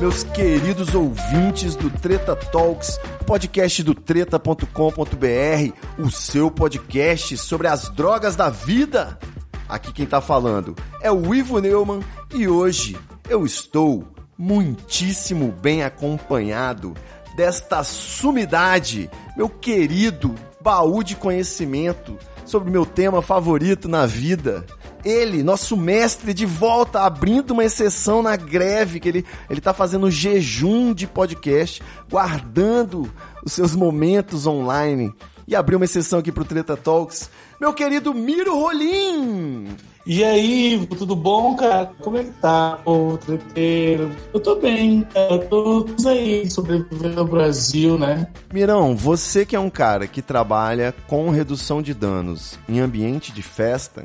Meus queridos ouvintes do Treta Talks, podcast do treta.com.br, o seu podcast sobre as drogas da vida. Aqui quem tá falando é o Ivo Neumann e hoje eu estou muitíssimo bem acompanhado desta sumidade, meu querido baú de conhecimento sobre meu tema favorito na vida. Ele, nosso mestre de volta, abrindo uma exceção na greve, que ele, ele tá fazendo jejum de podcast, guardando os seus momentos online. E abriu uma exceção aqui pro Treta Talks. Meu querido Miro Rolim! E aí, Ivo, tudo bom, cara? Como é que tá, ô treteiro? Eu tô bem, cara. Tô aí, sobrevivendo no Brasil, né? Mirão, você que é um cara que trabalha com redução de danos em ambiente de festa,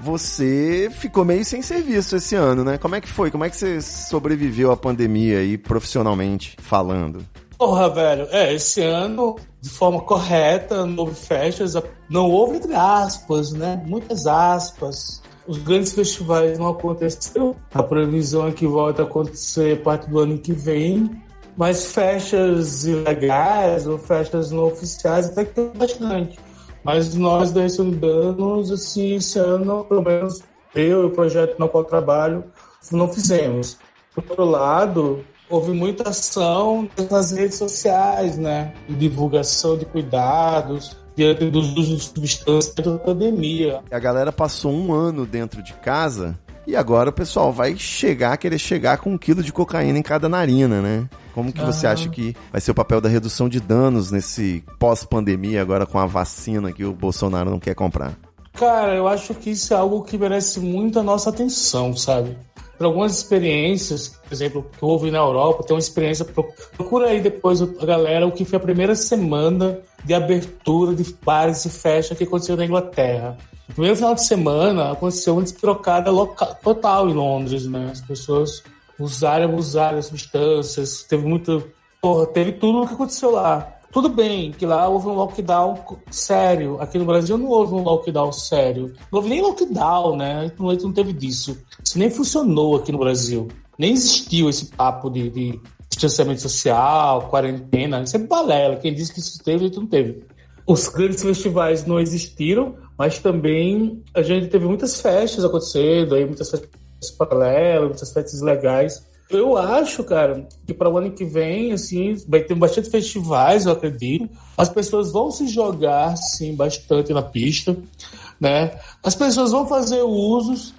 você ficou meio sem serviço esse ano, né? Como é que foi? Como é que você sobreviveu à pandemia aí, profissionalmente falando? Porra, velho, é, esse ano, de forma correta, não houve festas, não houve entre aspas, né? Muitas aspas. Os grandes festivais não aconteceram. A previsão é que volta a acontecer parte do ano que vem. Mas festas ilegais ou festas não oficiais até que tem bastante. Mas nós da de Danos, assim, esse ano, pelo menos eu e o projeto no qual trabalho, não fizemos. Por outro lado, houve muita ação nas redes sociais, né? De divulgação de cuidados diante dos usos de substâncias da pandemia. A galera passou um ano dentro de casa e agora o pessoal vai chegar, querer chegar com um quilo de cocaína em cada narina, né? Como que você Ah. acha que vai ser o papel da redução de danos nesse pós-pandemia agora com a vacina que o Bolsonaro não quer comprar? Cara, eu acho que isso é algo que merece muito a nossa atenção, sabe? Por algumas experiências, por exemplo, que houve na Europa, tem uma experiência. pro- Procura aí depois a galera o que foi a primeira semana de abertura de bares e festas que aconteceu na Inglaterra. No primeiro final de semana aconteceu uma despirocada loca- total em Londres, né? As pessoas usaram abusaram das substâncias, teve muito. Porra, teve tudo o que aconteceu lá. Tudo bem que lá houve um lockdown sério. Aqui no Brasil não houve um lockdown sério. Não houve nem lockdown, né? Não, não teve disso. Isso nem funcionou aqui no Brasil. Nem existiu esse papo de, de distanciamento social, quarentena. Isso é balela. Quem disse que isso teve, isso não teve. Os grandes festivais não existiram, mas também a gente teve muitas festas acontecendo, aí muitas festas paralelas, muitas festas legais. Eu acho, cara, que para o ano que vem, assim, vai ter bastante festivais, eu acredito. As pessoas vão se jogar, sim, bastante na pista, né? As pessoas vão fazer usos.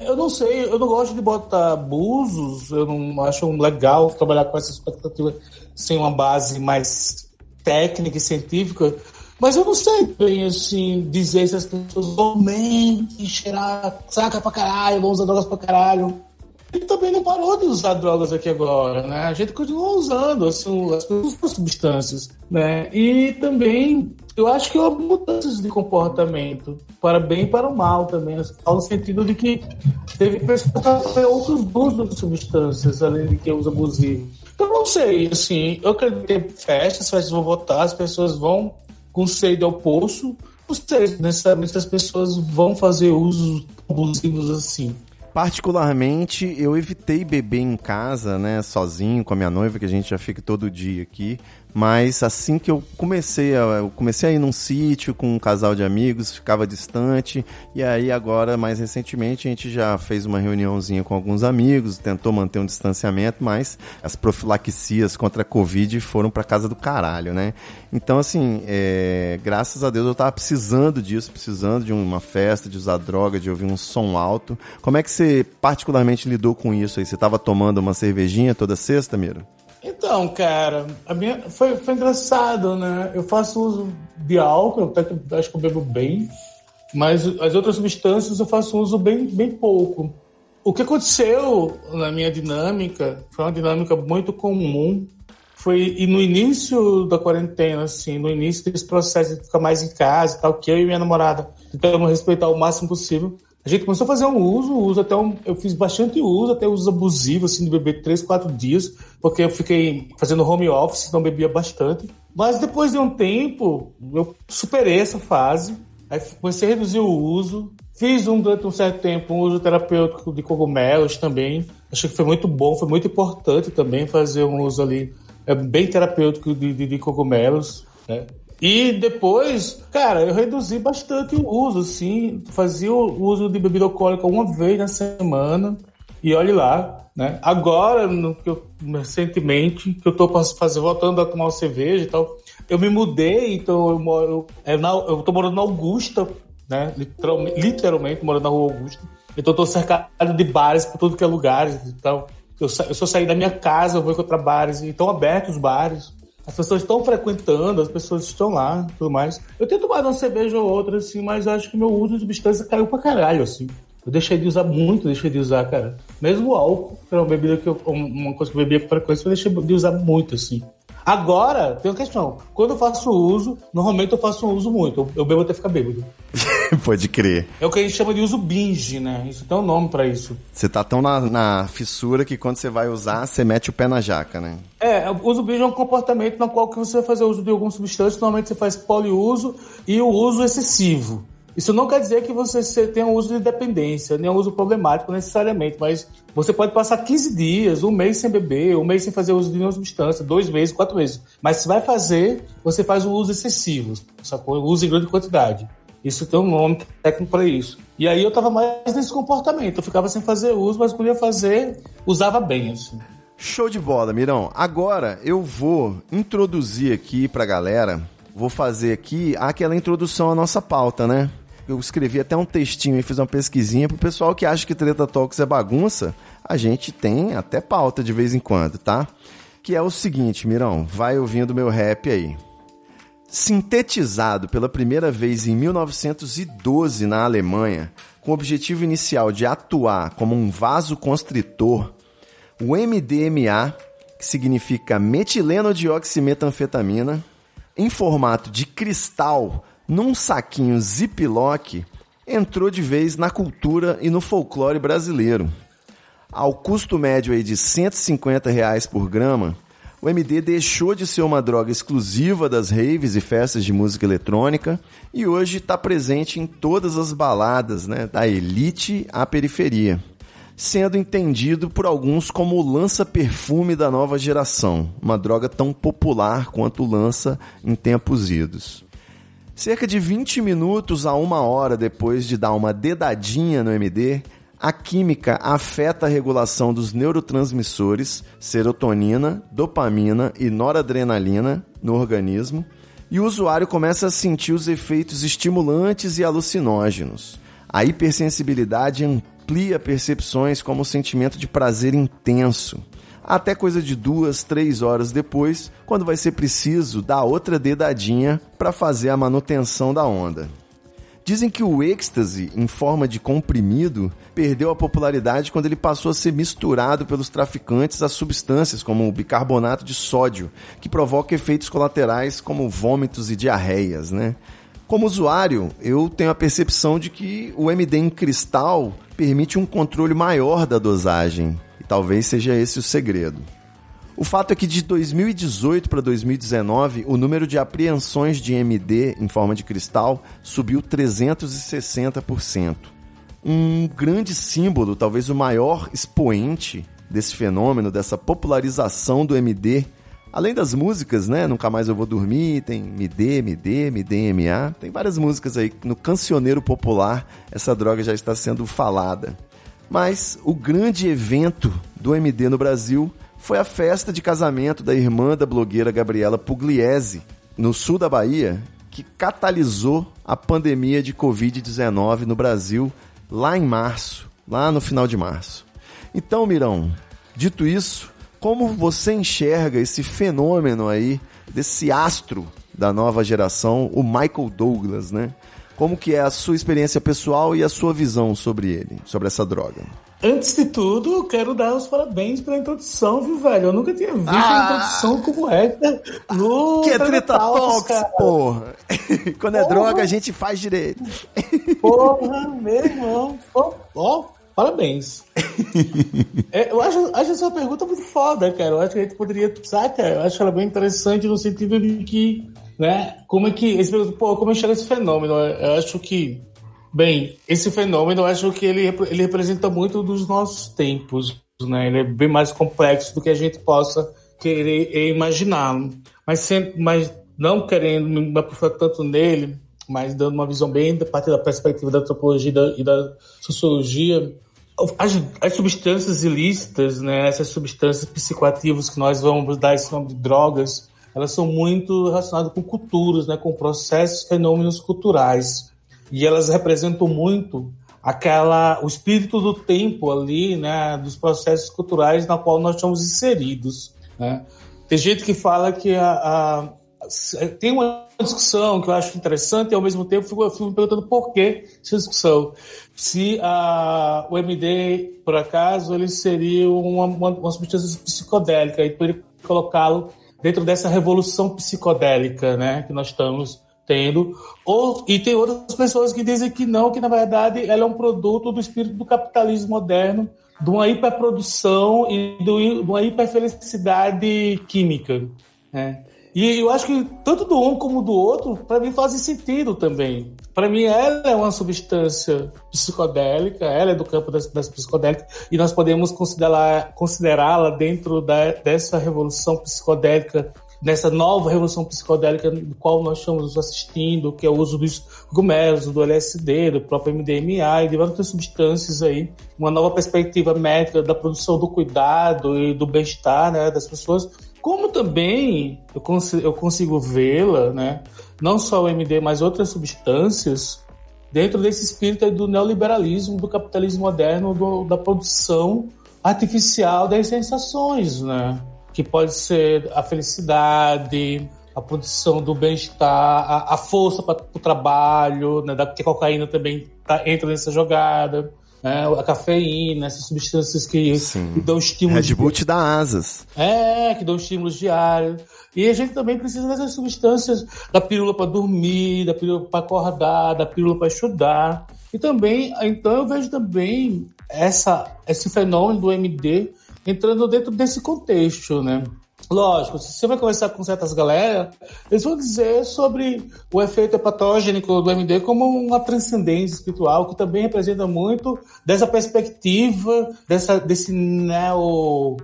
Eu não sei, eu não gosto de botar abusos, eu não acho legal trabalhar com essa expectativa sem uma base mais técnica e científica. Mas eu não sei bem, assim, dizer se as pessoas vão mente, cheirar, saca pra caralho, vão usar drogas pra caralho. Ele também não parou de usar drogas aqui agora, né? A gente continua usando assim, as substâncias, né? E também eu acho que houve mudanças de comportamento, para bem e para o mal também, no sentido de que teve pessoas que outros usos de substâncias, além de que uso abusivo. Então, não sei, assim, eu acredito que festas, as festas vão votar, as pessoas vão com sede ao poço, não sei necessariamente as pessoas vão fazer usos abusivos assim. Particularmente, eu evitei beber em casa, né, sozinho com a minha noiva, que a gente já fica todo dia aqui. Mas assim que eu comecei a, eu comecei a ir num sítio com um casal de amigos, ficava distante, e aí agora, mais recentemente, a gente já fez uma reuniãozinha com alguns amigos, tentou manter um distanciamento, mas as profilaxias contra a Covid foram pra casa do caralho, né? Então, assim, é, graças a Deus eu tava precisando disso, precisando de uma festa, de usar droga, de ouvir um som alto. Como é que você particularmente lidou com isso aí? Você tava tomando uma cervejinha toda sexta, Miro? Então, cara, a minha foi, foi engraçado, né? Eu faço uso de álcool, até que acho que eu bebo bem, mas as outras substâncias eu faço uso bem, bem pouco. O que aconteceu na minha dinâmica foi uma dinâmica muito comum. Foi e no início da quarentena, assim, no início desse processo de ficar mais em casa e tal, que eu e minha namorada tentamos respeitar o máximo possível. A gente começou a fazer um uso, uso até um, eu fiz bastante uso, até uso abusivo, assim, de beber três, quatro dias, porque eu fiquei fazendo home office, então bebia bastante. Mas depois de um tempo, eu superei essa fase, aí comecei a reduzir o uso, fiz um, durante um certo tempo um uso terapêutico de cogumelos também, achei que foi muito bom, foi muito importante também fazer um uso ali é, bem terapêutico de, de, de cogumelos, né? E depois, cara, eu reduzi bastante o uso, assim. Fazia o uso de bebida alcoólica uma vez na semana. E olhe lá, né? Agora, no, que eu, recentemente, que eu tô fazer, voltando a tomar cerveja e tal, eu me mudei, então eu moro. É na, eu tô morando na Augusta, né? Literalmente, literalmente morando na rua Augusta. Então eu tô cercado de bares por tudo que é lugares e tal. Eu, eu só sair da minha casa, eu vou encontrar bares, e estão abertos os bares. As pessoas estão frequentando, as pessoas estão lá tudo mais. Eu tenho tomado uma cerveja ou outra, assim, mas acho que meu uso de substância caiu pra caralho, assim. Eu deixei de usar muito, deixei de usar, cara. Mesmo o álcool, que era uma bebida que eu, uma coisa que eu bebia com frequência, eu deixei de usar muito, assim. Agora, tem uma questão. Quando eu faço uso, normalmente eu faço um uso muito. Eu bebo até ficar bêbado. Pode crer. É o que a gente chama de uso binge, né? Isso tem um nome para isso. Você tá tão na, na, fissura que quando você vai usar, você mete o pé na jaca, né? É, o uso binge é um comportamento no qual que você vai fazer uso de algum substância. Normalmente você faz poliuso e o uso excessivo. Isso não quer dizer que você tenha um uso de dependência, nem um uso problemático necessariamente, mas você pode passar 15 dias, um mês sem beber, um mês sem fazer uso de nenhuma substância, dois meses, quatro meses. Mas se vai fazer, você faz o uso excessivo, sacou? Uso em grande quantidade. Isso tem um nome técnico para isso. E aí eu tava mais nesse comportamento. Eu ficava sem fazer uso, mas quando ia fazer, usava bem, assim. Show de bola, Mirão. Agora eu vou introduzir aqui pra galera, vou fazer aqui aquela introdução à nossa pauta, né? eu escrevi até um textinho e fiz uma pesquisinha pro pessoal que acha que Treta Talks é bagunça. A gente tem até pauta de vez em quando, tá? Que é o seguinte, Mirão, vai ouvindo meu rap aí. Sintetizado pela primeira vez em 1912 na Alemanha, com o objetivo inicial de atuar como um vasoconstritor, o MDMA, que significa metileno-dioximetanfetamina, em formato de cristal num saquinho ziplock, entrou de vez na cultura e no folclore brasileiro. Ao custo médio aí de 150 reais por grama, o MD deixou de ser uma droga exclusiva das raves e festas de música eletrônica e hoje está presente em todas as baladas, né, da elite à periferia, sendo entendido por alguns como o lança-perfume da nova geração, uma droga tão popular quanto o lança em tempos idos. Cerca de 20 minutos a uma hora depois de dar uma dedadinha no MD, a química afeta a regulação dos neurotransmissores serotonina, dopamina e noradrenalina no organismo e o usuário começa a sentir os efeitos estimulantes e alucinógenos. A hipersensibilidade amplia percepções como o sentimento de prazer intenso até coisa de duas, três horas depois, quando vai ser preciso dar outra dedadinha para fazer a manutenção da onda. Dizem que o êxtase, em forma de comprimido, perdeu a popularidade quando ele passou a ser misturado pelos traficantes a substâncias como o bicarbonato de sódio, que provoca efeitos colaterais como vômitos e diarreias, né? Como usuário, eu tenho a percepção de que o MD em cristal permite um controle maior da dosagem, Talvez seja esse o segredo. O fato é que de 2018 para 2019, o número de apreensões de MD em forma de cristal subiu 360%. Um grande símbolo, talvez o maior expoente desse fenômeno, dessa popularização do MD, além das músicas, né? Nunca mais eu vou dormir, tem Me Dê, Me Dê, Me Dê MA, tem várias músicas aí no cancioneiro popular, essa droga já está sendo falada. Mas o grande evento do MD no Brasil foi a festa de casamento da irmã da blogueira Gabriela Pugliese, no sul da Bahia, que catalisou a pandemia de Covid-19 no Brasil lá em março, lá no final de março. Então, Mirão, dito isso, como você enxerga esse fenômeno aí, desse astro da nova geração, o Michael Douglas, né? Como que é a sua experiência pessoal e a sua visão sobre ele, sobre essa droga? Antes de tudo, quero dar os parabéns pela introdução, viu, velho? Eu nunca tinha visto Ah! a introdução como essa no Que é Treta cara. porra. Quando é Porra. droga, a gente faz direito. Porra, meu irmão. Ó, ó, parabéns. É, eu acho, acho essa pergunta muito foda, cara. Eu acho que a gente poderia, saca? Eu acho ela bem interessante no sentido de que, né, como é que, esse, pô, como enxerga esse fenômeno? Eu acho que, bem, esse fenômeno, eu acho que ele, ele representa muito dos nossos tempos, né? Ele é bem mais complexo do que a gente possa querer imaginar. Mas, sempre, mas não querendo me aprofundar tanto nele, mas dando uma visão bem da parte da perspectiva da antropologia e da, e da sociologia, as, as substâncias ilícitas, né, essas substâncias psicoativas que nós vamos dar esse nome de drogas, elas são muito relacionadas com culturas, né, com processos, fenômenos culturais. E elas representam muito aquela o espírito do tempo ali, né, dos processos culturais na qual nós estamos inseridos, né? Tem gente que fala que a, a- tem uma discussão que eu acho interessante e ao mesmo tempo fico, fico me perguntando por que essa discussão. Se a, o MD, por acaso, ele seria uma, uma, uma substância psicodélica e poderia colocá-lo dentro dessa revolução psicodélica, né, que nós estamos tendo. Ou, e tem outras pessoas que dizem que não, que na verdade ela é um produto do espírito do capitalismo moderno, de uma hiperprodução e de uma hiperfelicidade química. Né? E eu acho que tanto do um como do outro, para mim, fazem sentido também. Para mim, ela é uma substância psicodélica, ela é do campo das, das psicodélicas, e nós podemos considerá-la dentro da, dessa revolução psicodélica, dessa nova revolução psicodélica do qual nós estamos assistindo, que é o uso dos cogumelos, do LSD, do próprio MDMA e de várias outras substâncias aí, uma nova perspectiva médica da produção do cuidado e do bem-estar né, das pessoas, como também eu consigo, eu consigo vê-la, né, não só o MD, mas outras substâncias, dentro desse espírito do neoliberalismo, do capitalismo moderno, do- da produção artificial das sensações, né? Que pode ser a felicidade, a produção do bem-estar, a, a força para o trabalho, né? Da, que a cocaína também tá, entra nessa jogada, né? A cafeína, essas substâncias que, Sim. dão estímulos Red Bull te dá asas. é, que dão estímulos diários. E a gente também precisa dessas substâncias da pílula para dormir, da pílula para acordar, da pílula para estudar. E também, então eu vejo também essa, esse fenômeno do MD entrando dentro desse contexto, né? Lógico, se você vai conversar com certas galera, eles vão dizer sobre o efeito hepatogênico do MD como uma transcendência espiritual, que também representa muito dessa perspectiva, dessa, desse neo.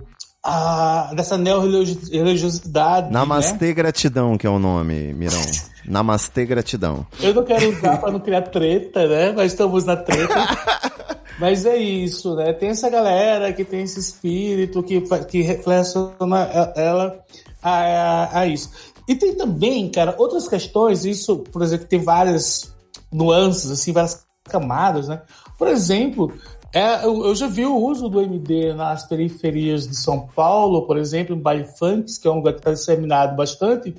ah, dessa neo-religiosidade. Né? Namastê Gratidão, que é o nome, Mirão. Namastê Gratidão. Eu não quero usar para não criar treta, né? Nós estamos na treta. Mas é isso, né? Tem essa galera que tem esse espírito que, que relaciona e- ela a, a, a isso. E tem também, cara, outras questões, isso, por exemplo, tem várias nuances, assim, várias camadas, né? Por exemplo, é, eu, eu já vi o uso do MD nas periferias de São Paulo, por exemplo, em baile funks, que é um lugar que está disseminado bastante,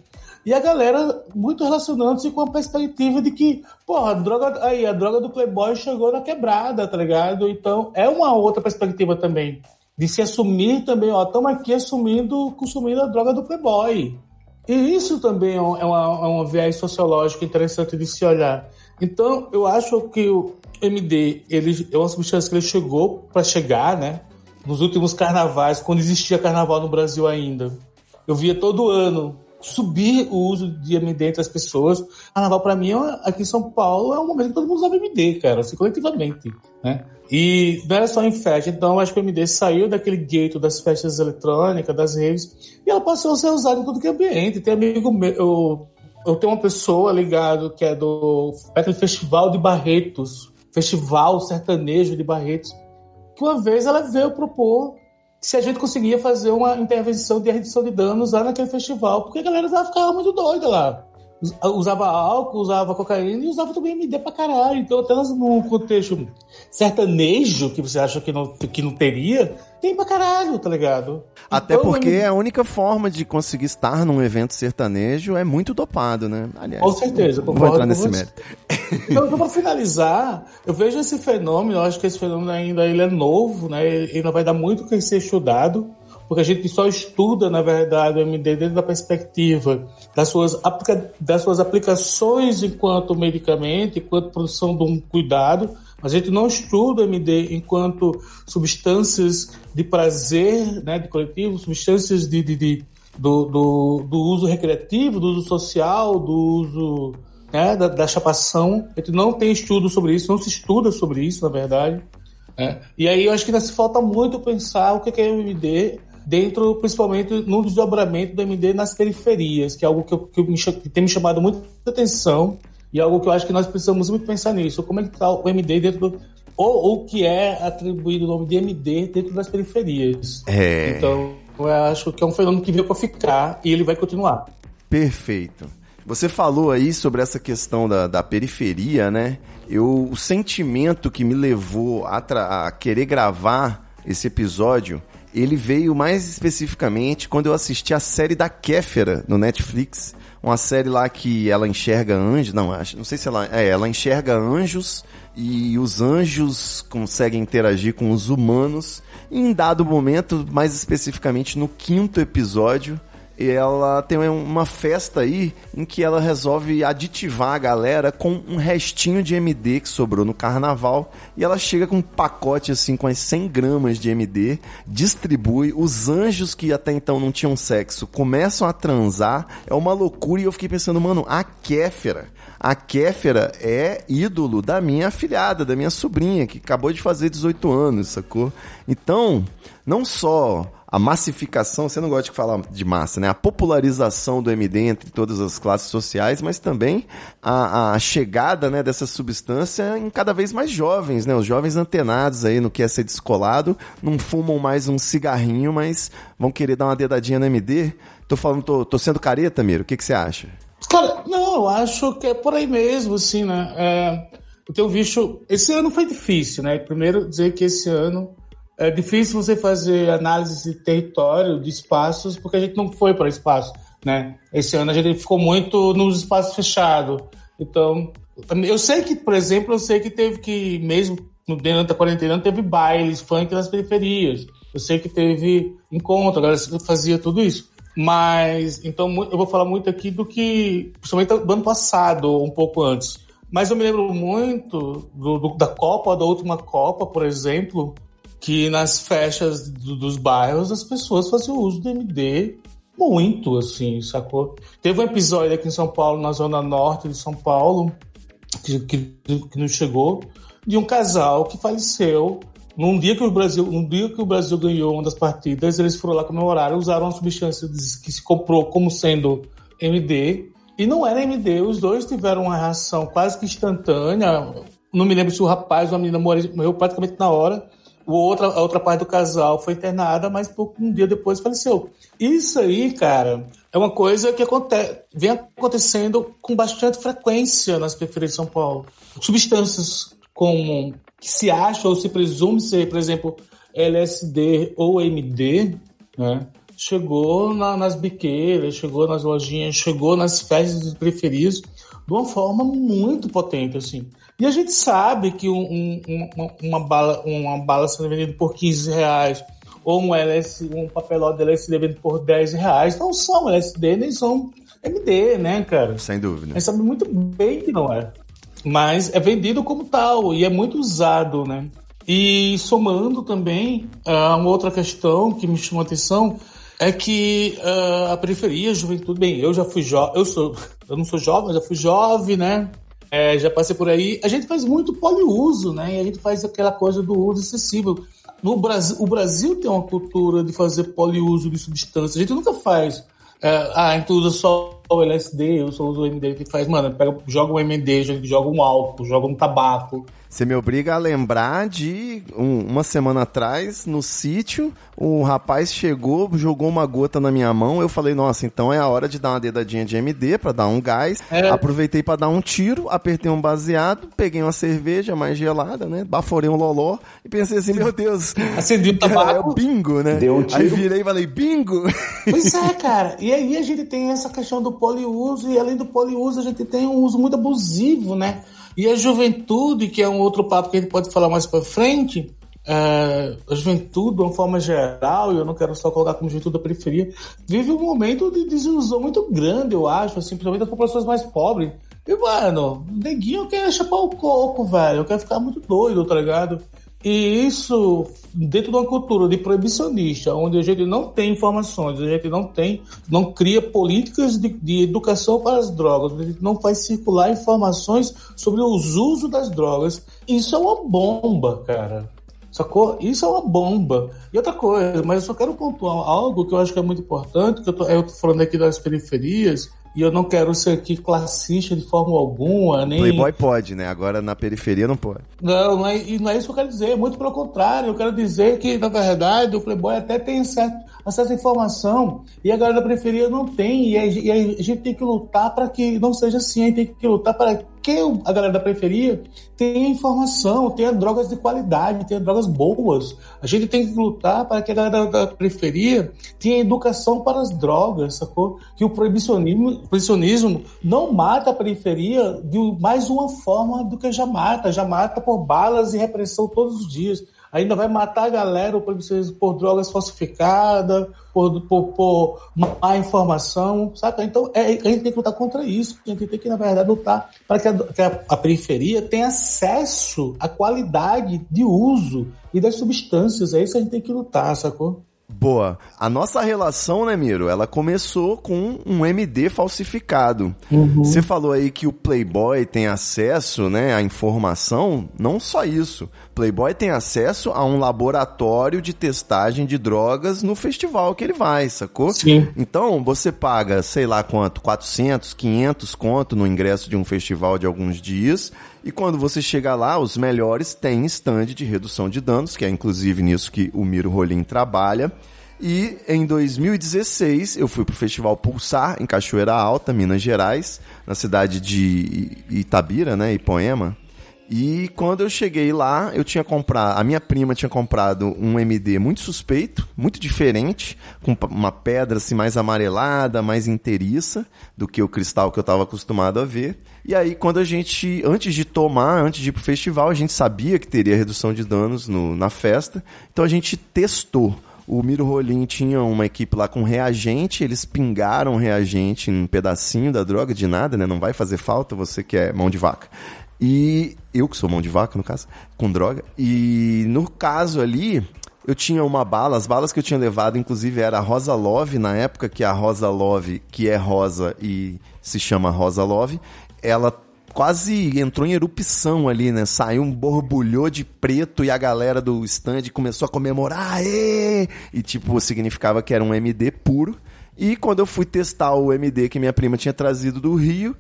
e a galera muito relacionando-se com a perspectiva de que, porra, a droga, aí, a droga do Playboy chegou na quebrada, tá ligado? Então, é uma outra perspectiva também. De se assumir também, ó, estamos aqui assumindo, consumindo a droga do Playboy. E isso também é é uma, é um viés sociológico interessante de se olhar. Então, eu acho que o MD ele é uma substância que ele chegou para chegar, né? nos últimos carnavais, quando existia carnaval no Brasil ainda, eu via todo ano subir o uso de MD entre as pessoas. Carnaval, para mim, é- aqui em São Paulo, é um momento que todo mundo usava MD, cara, assim, coletivamente, né? E não era só em festa, então acho que o MD saiu daquele gueto das festas eletrônicas, das redes, e ela passou a ser usada em tudo que é ambiente. Tem amigo meu, eu, eu tenho uma pessoa ligado que é do daquele Festival de Barretos, Festival Sertanejo de Barretos, que uma vez ela veio propor se a gente conseguia fazer uma intervenção de redução de danos lá naquele festival, porque a galera já ficava muito doida lá. Us- Usava álcool, usava cocaína e usava também MD pra caralho. Então, até num contexto sertanejo, que você acha que não, que não teria, tem pra caralho, tá ligado? Até Então, porque MD a única forma de conseguir estar num evento sertanejo é muito dopado, né? Aliás, Com certeza, não vou entrar nesse mérito. Então, então para finalizar, eu vejo esse fenômeno, eu acho que esse fenômeno ainda ele é novo, né? Ele ainda vai dar muito que ser estudado, porque a gente só estuda, na verdade, o MD dentro da perspectiva das suas, das suas aplicações enquanto medicamento, enquanto produção de um cuidado, mas a gente não estuda o MD enquanto substâncias de prazer, né, de coletivo, substâncias de, de, de- do, do, do uso recreativo, do uso social, do uso né, da, da chapação. A gente não tem estudo sobre isso, não se estuda sobre isso, na verdade. né? E aí eu acho que ainda se falta muito pensar o que que é o MD dentro, principalmente no desdobramento do MD nas periferias, que é algo que, eu- que, me que tem me chamado muita atenção e algo que eu acho que nós precisamos muito pensar nisso. Como é que está o MD dentro do... Ou o que é atribuído o nome de MD dentro das periferias. É. Então, eu acho que é um fenômeno que veio para ficar e ele vai continuar. Perfeito. Você falou aí sobre essa questão da, da periferia, né? Eu, o sentimento que me levou a, a querer gravar esse episódio, ele veio mais especificamente quando eu assisti a série da Kéfera no Netflix. Uma série lá que ela enxerga anjos. Não, acho, não sei se ela. É, ela enxerga anjos e os anjos conseguem interagir com os humanos. E em dado momento, mais especificamente no quinto episódio, e ela tem uma festa aí em que ela resolve aditivar a galera com um restinho de MD que sobrou no carnaval. E ela chega com um pacote assim com as 100 gramas de MD, distribui. Os anjos que até então não tinham sexo começam a transar. É uma loucura. E eu fiquei pensando, mano, a Kéfera. A Kéfera é ídolo da minha afilhada, da minha sobrinha, que acabou de fazer 18 anos, sacou? Então, não só a massificação, você não gosta de falar de massa, né? A popularização do MD entre todas as classes sociais, mas também a, a chegada né, dessa substância em cada vez mais jovens, né? Os jovens antenados aí no que é ser descolado, não fumam mais um cigarrinho, mas vão querer dar uma dedadinha no MD. Tô falando, tô, tô sendo careta, Miro, o que, que você acha? Cara, não, eu acho que é por aí mesmo, assim, né? É, eu tenho visto. Esse ano foi difícil, né? Primeiro, dizer que esse ano é difícil você fazer análise de território, de espaços, porque a gente não foi para espaço, né? Esse ano a gente ficou muito nos espaços fechados. Então, eu sei que, por exemplo, eu sei que teve que, mesmo dentro da quarentena, teve bailes, funk nas periferias. Eu sei que teve encontro, a galera fazia tudo isso. Mas, então, eu vou falar muito aqui do que, principalmente do ano passado, um pouco antes. Mas eu me lembro muito do, do- da Copa, da última Copa, por exemplo, que nas festas do- dos bairros as pessoas faziam uso do MD muito, assim, sacou? Teve um episódio aqui em São Paulo, na zona norte de São Paulo, que, que, que nos chegou, de um casal que faleceu num dia que o Brasil, num dia que o Brasil ganhou uma das partidas, eles foram lá comemorar, usaram uma substância que se comprou como sendo MD e não era MD. Os dois tiveram uma reação quase que instantânea. Não me lembro se o rapaz ou a menina morreu morreu praticamente na hora. O outra, a outra parte do casal foi internada, mas pouco, um dia depois faleceu. Isso aí, cara, é uma coisa que acontece, vem acontecendo com bastante frequência nas periferias de São Paulo. Substâncias como que se acha ou se presume ser, por exemplo, LSD ou MD, né? Chegou na- nas biqueiras, chegou nas lojinhas, chegou nas festas de periferias de uma forma muito potente, assim. E a gente sabe que um- um- um- uma, uma bala, uma bala sendo vendida por 15 reais ou um, LS, um papelote de LSD vendido por 10 reais não são LSD nem são MD, né, cara? Sem dúvida. A gente sabe muito bem que não é. Mas é vendido como tal e é muito usado, né? E somando também, uh, uma outra questão que me chamou a atenção é que uh, a periferia, a juventude, bem, eu já fui jovem, eu sou, eu não sou jovem, já fui jovem, né? É, já passei por aí. A gente faz muito poliuso, né? E a gente faz aquela coisa do uso excessivo. No Brasil, o Brasil tem uma cultura de fazer poliuso de substâncias. A gente nunca faz. É, ah, gente usa só o LSD, eu só uso o MD. Gente faz, mano, pega, joga um MD, joga um álcool, joga um tabaco. Você me obriga a lembrar de um- uma semana atrás, no sítio, o rapaz chegou, jogou uma gota na minha mão. Eu falei, nossa, então é a hora de dar uma dedadinha de MD pra dar um gás. É. Aproveitei pra dar um tiro, apertei um baseado, peguei uma cerveja mais gelada, né? Baforei um loló e pensei assim, meu Deus. Acendi o É o tabaco. bingo, né? Deu um Aí tiro. virei e falei, bingo! Pois é, cara. E aí a gente tem essa questão do poliuso, e além do poliuso, a gente tem um uso muito abusivo, né? E a juventude, que é um outro papo que a gente pode falar mais pra frente, é, a juventude, de uma forma geral, e eu não quero só colocar como juventude da periferia, vive um momento de desilusão muito grande, eu acho, assim, principalmente das populações mais pobres. E, mano, neguinho quer chapar o coco, velho, quer ficar muito doido, tá ligado? E isso, dentro de uma cultura de proibicionista, onde a gente não tem informações, a gente não tem, não cria políticas de, de educação para as drogas, a gente não faz circular informações sobre os usos das drogas. Isso é uma bomba, cara. Sacou? Isso é uma bomba. E outra coisa, mas eu só quero pontuar algo que eu acho que é muito importante, que eu tô, eu tô falando aqui das periferias, e eu não quero ser aqui classista de forma alguma, nem... Playboy pode, né? Agora na periferia não pode. Não, não é, e não é isso que eu quero dizer, muito pelo contrário, eu quero dizer que, na verdade, o Playboy até tem certo, acesso à informação e a galera da periferia não tem, e a, e a gente tem que lutar para que não seja assim, a gente tem que lutar para que o- a galera da periferia tenha informação, tenha drogas de qualidade, tenha drogas boas. A gente tem que lutar para que a galera da periferia tenha educação para as drogas, sacou? Que o proibicionismo, proibicionismo não mata a periferia de mais uma forma do que já mata. Já mata por balas e repressão todos os dias. Ainda vai matar a galera o proibicionismo por drogas falsificadas, por, por, por má informação, saca? Então é, a gente tem que lutar contra isso. A gente tem que, na verdade, lutar para que, a, que a- a periferia tenha acesso à qualidade de uso e das substâncias. É isso que a gente tem que lutar, sacou? Boa. A nossa relação, né, Miro? Ela começou com um MD falsificado. Você falou aí que o Playboy tem acesso, né, à informação. Não só isso. Playboy tem acesso a um laboratório de testagem de drogas no festival que ele vai, sacou? Sim. Então, você paga, sei lá quanto, 400, 500 conto no ingresso de um festival de alguns dias. E quando você chega lá, os melhores têm stand de redução de danos, que é inclusive nisso que o Miro Rolim trabalha. E em 2016 eu fui pro Festival Pulsar, em Cachoeira Alta, Minas Gerais, na cidade de Itabira, né, Ipoema. E quando eu cheguei lá, eu tinha comprado, a minha prima tinha comprado um MD muito suspeito, muito diferente, com uma pedra assim mais amarelada, mais inteiriça do que o cristal que eu estava acostumado a ver. E aí quando a gente, antes de tomar, antes de ir pro festival, a gente sabia que teria redução de danos no- na festa, então a gente testou. O Miro Rolim tinha uma equipe lá com reagente, eles pingaram reagente em um pedacinho da droga, de nada, né? Não vai fazer falta, você que é mão de vaca. E eu que sou mão de vaca, no caso, com droga. E no caso ali, eu tinha uma bala, as balas que eu tinha levado, inclusive, era a Rosa Love, na época que a Rosa Love, que é rosa e se chama Rosa Love, ela quase entrou em erupção ali, né? Saiu um borbulhou de preto e a galera do stand começou a comemorar, Aê! e tipo, significava que era um MD puro. E quando eu fui testar o MD que minha prima tinha trazido do Rio,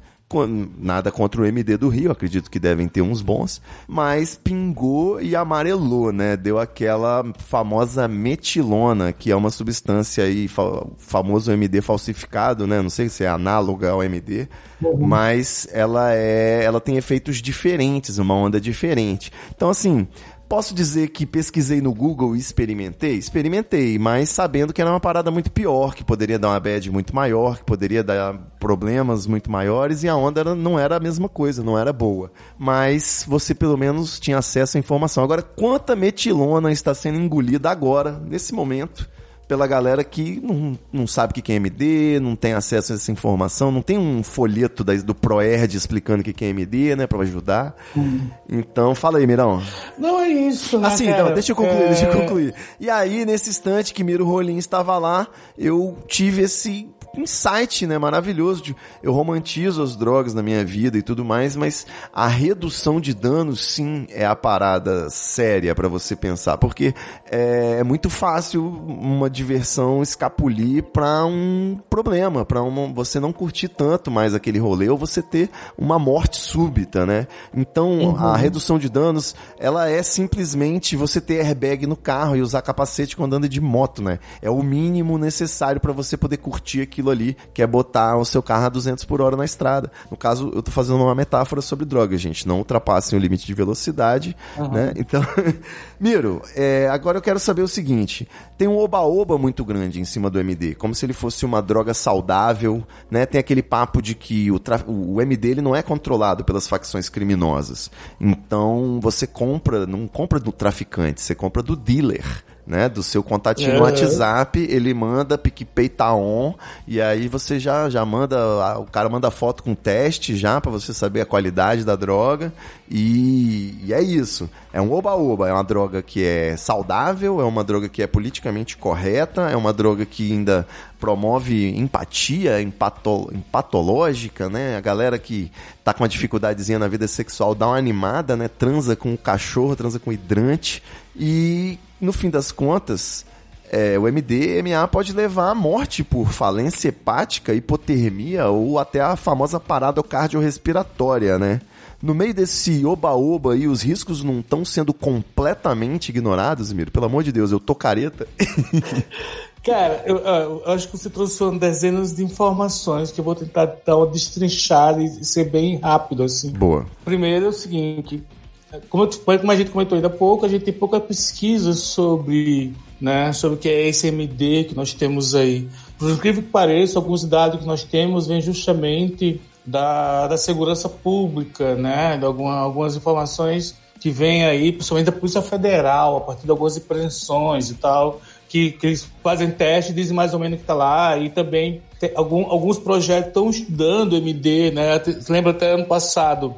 nada contra o MD do Rio, acredito que devem ter uns bons, mas pingou e amarelou, né? Deu aquela famosa metilona, que é uma substância aí, fa- famoso MD falsificado, né? Não sei se é análoga ao MD, mas ela é, ela tem efeitos diferentes, uma onda diferente. Então assim, Posso dizer que pesquisei no Google e experimentei? Experimentei, mas sabendo que era uma parada muito pior, que poderia dar uma bad muito maior, que poderia dar problemas muito maiores e a onda era- não era a mesma coisa, não era boa. Mas você pelo menos tinha acesso à informação. Agora, quanta metilona está sendo engolida agora, nesse momento, pela galera que não, não sabe o que é MD, não tem acesso a essa informação, não tem um folheto da- do ProErd explicando o que é MD, né, pra ajudar. Então, fala aí, Mirão. Não é isso, né, Assim, não, deixa eu concluir, É, deixa eu concluir. E aí, nesse instante que Miro Rolim estava lá, eu tive esse insight, né, maravilhoso de eu romantizo as drogas na minha vida e tudo mais, mas a redução de danos sim é a parada séria pra você pensar, porque é, é muito fácil uma diversão escapulir pra um problema, pra uma, você não curtir tanto mais aquele rolê ou você ter uma morte súbita, né? Então, a redução de danos, ela é simplesmente você ter airbag no carro e usar capacete quando anda de moto, né? É o mínimo necessário pra você poder curtir aquilo ali, que é botar o seu carro a 200 por hora na estrada. No caso, eu tô fazendo uma metáfora sobre drogas, gente. Não ultrapassem o limite de velocidade, né? Então, Miro, é, agora eu quero saber o seguinte: tem um oba-oba muito grande em cima do MD, como se ele fosse uma droga saudável, né? Tem aquele papo de que o, tra- o MD ele não é controlado pelas facções criminosas. Então, você compra, não compra do traficante, você compra do dealer. Né, do seu contatinho no É. WhatsApp, ele manda PicPay tá on, e aí você já, já manda, o cara manda foto com teste já pra você saber a qualidade da droga, e, e é isso. É um oba-oba, é uma droga que é saudável, é uma droga que é politicamente correta, é uma droga que ainda promove empatia empato, empatológica, né? A galera que tá com uma dificuldadezinha na vida sexual dá uma animada, né? Transa com o cachorro, transa com hidrante, e no fim das contas, é, o MDMA pode levar à morte por falência hepática, hipotermia ou até a famosa parada cardiorrespiratória, né? No meio desse oba-oba aí, os riscos não estão sendo completamente ignorados, Miro? Pelo amor de Deus, eu tô careta. Cara, eu, eu acho que você trouxe dezenas de informações que eu vou tentar dar uma destrinchada e ser bem rápido, assim. Boa. Primeiro é o seguinte, como, eu- como a gente comentou ainda há pouco, a gente tem pouca pesquisa sobre, né, sobre o que é esse MD que nós temos aí. Por incrível que pareça, alguns dados que nós temos vêm justamente da, da segurança pública, né, de alguma, algumas informações que vêm aí, principalmente da Polícia Federal, a partir de algumas apreensões e tal, que, que eles fazem teste, dizem mais ou menos o que está lá, e também algum, alguns projetos estão estudando MD, né? Lembra até ano passado,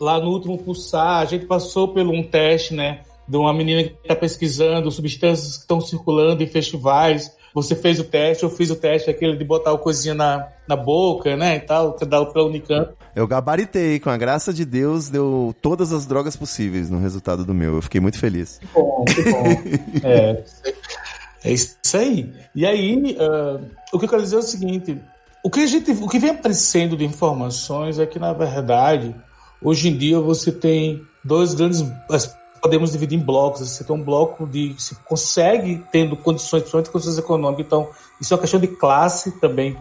lá no último pulsar, a gente passou por um teste, né? De uma menina que está pesquisando substâncias que estão circulando em festivais. Você fez o teste, eu fiz o teste, aquele de botar o coisinha na, na boca, né? E tal, que dá pela Unicamp. Eu gabaritei, com a graça de Deus, deu todas as drogas possíveis no resultado do meu. Eu fiquei muito feliz. bom, que bom. é, é isso aí. E aí, ah, o que eu quero dizer é o seguinte: o que, a gente, o que vem aparecendo de informações é que, na verdade, hoje em dia você tem dois grandes. Podemos dividir em blocos. Você tem um bloco de. Se consegue, tendo condições, principalmente condições econômicas. Então, isso é uma questão de classe também.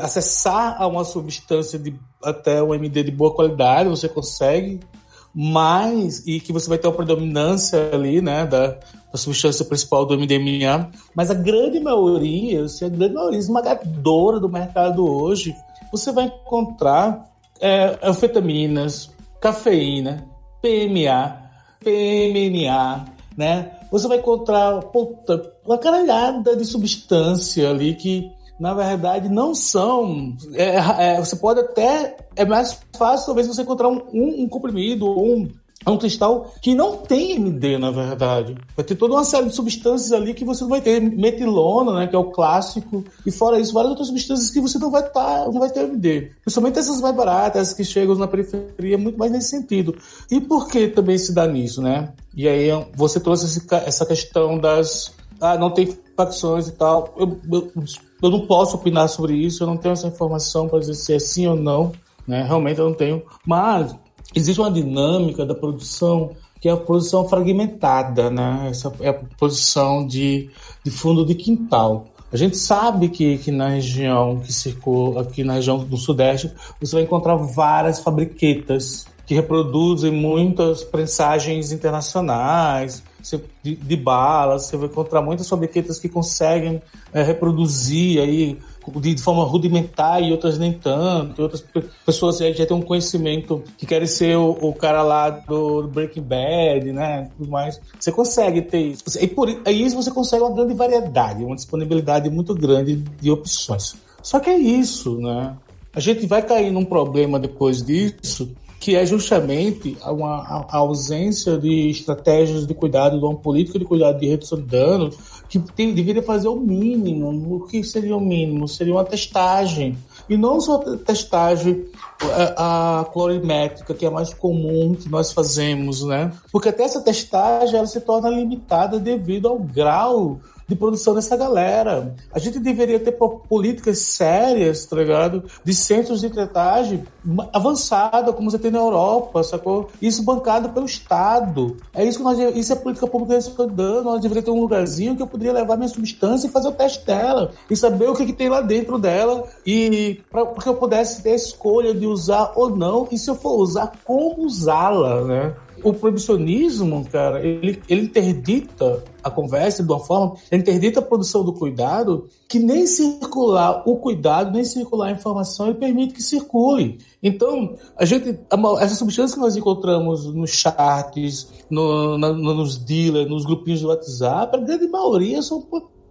Acessar a uma substância de até um MD de boa qualidade, você consegue mas e que você vai ter uma predominância ali, né, da, da substância principal do MDMA, mas a grande maioria, assim, a grande maioria esmagadora do mercado hoje, você vai encontrar é, anfetaminas, cafeína, PMA, PMNA, né? Você vai encontrar puta, uma caralhada de substância ali que na verdade não são. é, é, você pode até. É mais fácil, talvez, você encontrar um, um, um comprimido ou um, um cristal que não tem MD, na verdade. Vai ter toda uma série de substâncias ali que você não vai ter metilona, né, que é o clássico, e fora isso, várias outras substâncias que você não vai, tá, não vai ter MD. Principalmente essas mais baratas, essas que chegam na periferia, muito mais nesse sentido. E por que também se dá nisso, né? E aí você trouxe essa questão das. Ah, não tem facções e tal. Eu, eu, eu não posso opinar sobre isso, eu não tenho essa informação para dizer se é sim ou não. Né? Realmente eu não tenho. Mas existe uma dinâmica da produção que é a produção fragmentada, né? Essa é a produção de, de fundo de quintal. A gente sabe que, que na região que circula, aqui na região do Sudeste, você vai encontrar várias fabriquetas que reproduzem muitas prensagens internacionais de, de balas. Você vai encontrar muitas fabriquetas que conseguem é, reproduzir aí de forma rudimentar e outras nem tanto. Outras pessoas já, já têm um conhecimento que querem ser o, o cara lá do Breaking Bad, né? Tudo mais. Você consegue ter isso. E por isso você consegue uma grande variedade, uma disponibilidade muito grande de opções. Só que é isso, né? A gente vai cair num problema depois disso, que é justamente uma, a ausência de estratégias de cuidado, de uma política de cuidado de redução de danos, que tem, deveria fazer o mínimo. O que seria o mínimo? Seria uma testagem. E não só a testagem a, a colorimétrica, que é mais comum que nós fazemos, né? Porque até essa testagem ela se torna limitada devido ao grau de produção dessa galera. A gente deveria ter políticas sérias, tá ligado? De centros de tratagem avançada, como você tem na Europa, sacou? Isso bancado pelo Estado. É isso que nós isso é política pública que eu dando. Nós deveríamos ter um lugarzinho que eu poderia levar minha substância e fazer o teste dela e saber o que, que tem lá dentro dela e para que eu pudesse ter a escolha de usar ou não e se eu for usar como usá-la, né? O proibicionismo, cara, ele, ele interdita a conversa de uma forma, ele interdita a produção do cuidado, que nem circular o cuidado, nem circular a informação, ele permite que circule. Então, a gente, essas substâncias que nós encontramos nos chats, no, na, nos dealers, nos grupinhos do WhatsApp, a grande maioria são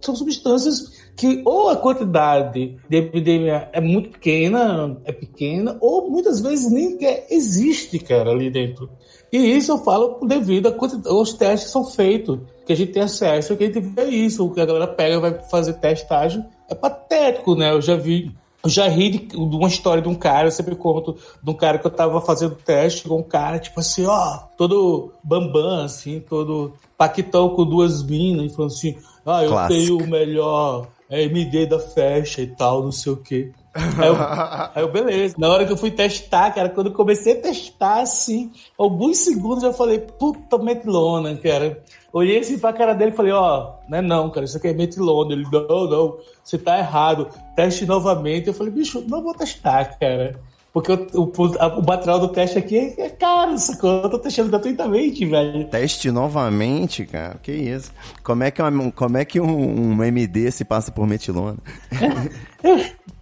são substâncias que ou a quantidade de epidemia é muito pequena, é pequena, ou muitas vezes nem existe, cara, ali dentro. E isso eu falo devido a os testes que são feitos, que a gente tem acesso, que a gente vê isso, o que a galera pega vai fazer testagem. É patético, né? Eu já vi eu já ri de, uma história de um cara, eu sempre conto de um cara que eu tava fazendo teste, chegou um cara, tipo assim, ó, todo bambam, assim, todo paquitão com duas minas, e falando assim, ah, eu Clássico. tenho o melhor MD da festa e tal, não sei o quê. Aí eu, aí eu, beleza. Na hora que eu fui testar, cara, quando eu comecei a testar, assim, alguns segundos eu falei, puta metilona, cara. Olhei assim pra cara dele e falei, ó, oh, não é não, cara, isso aqui é metilona. Ele, não, não, você tá errado. Teste novamente. Eu falei, bicho, não vou testar, cara. Porque o, o, o material do teste aqui é, é caro, sacou? Eu tô testando gratuitamente, velho. Teste novamente, cara? Que isso? Como é que, uma, como é que um, um MD se passa por metilona?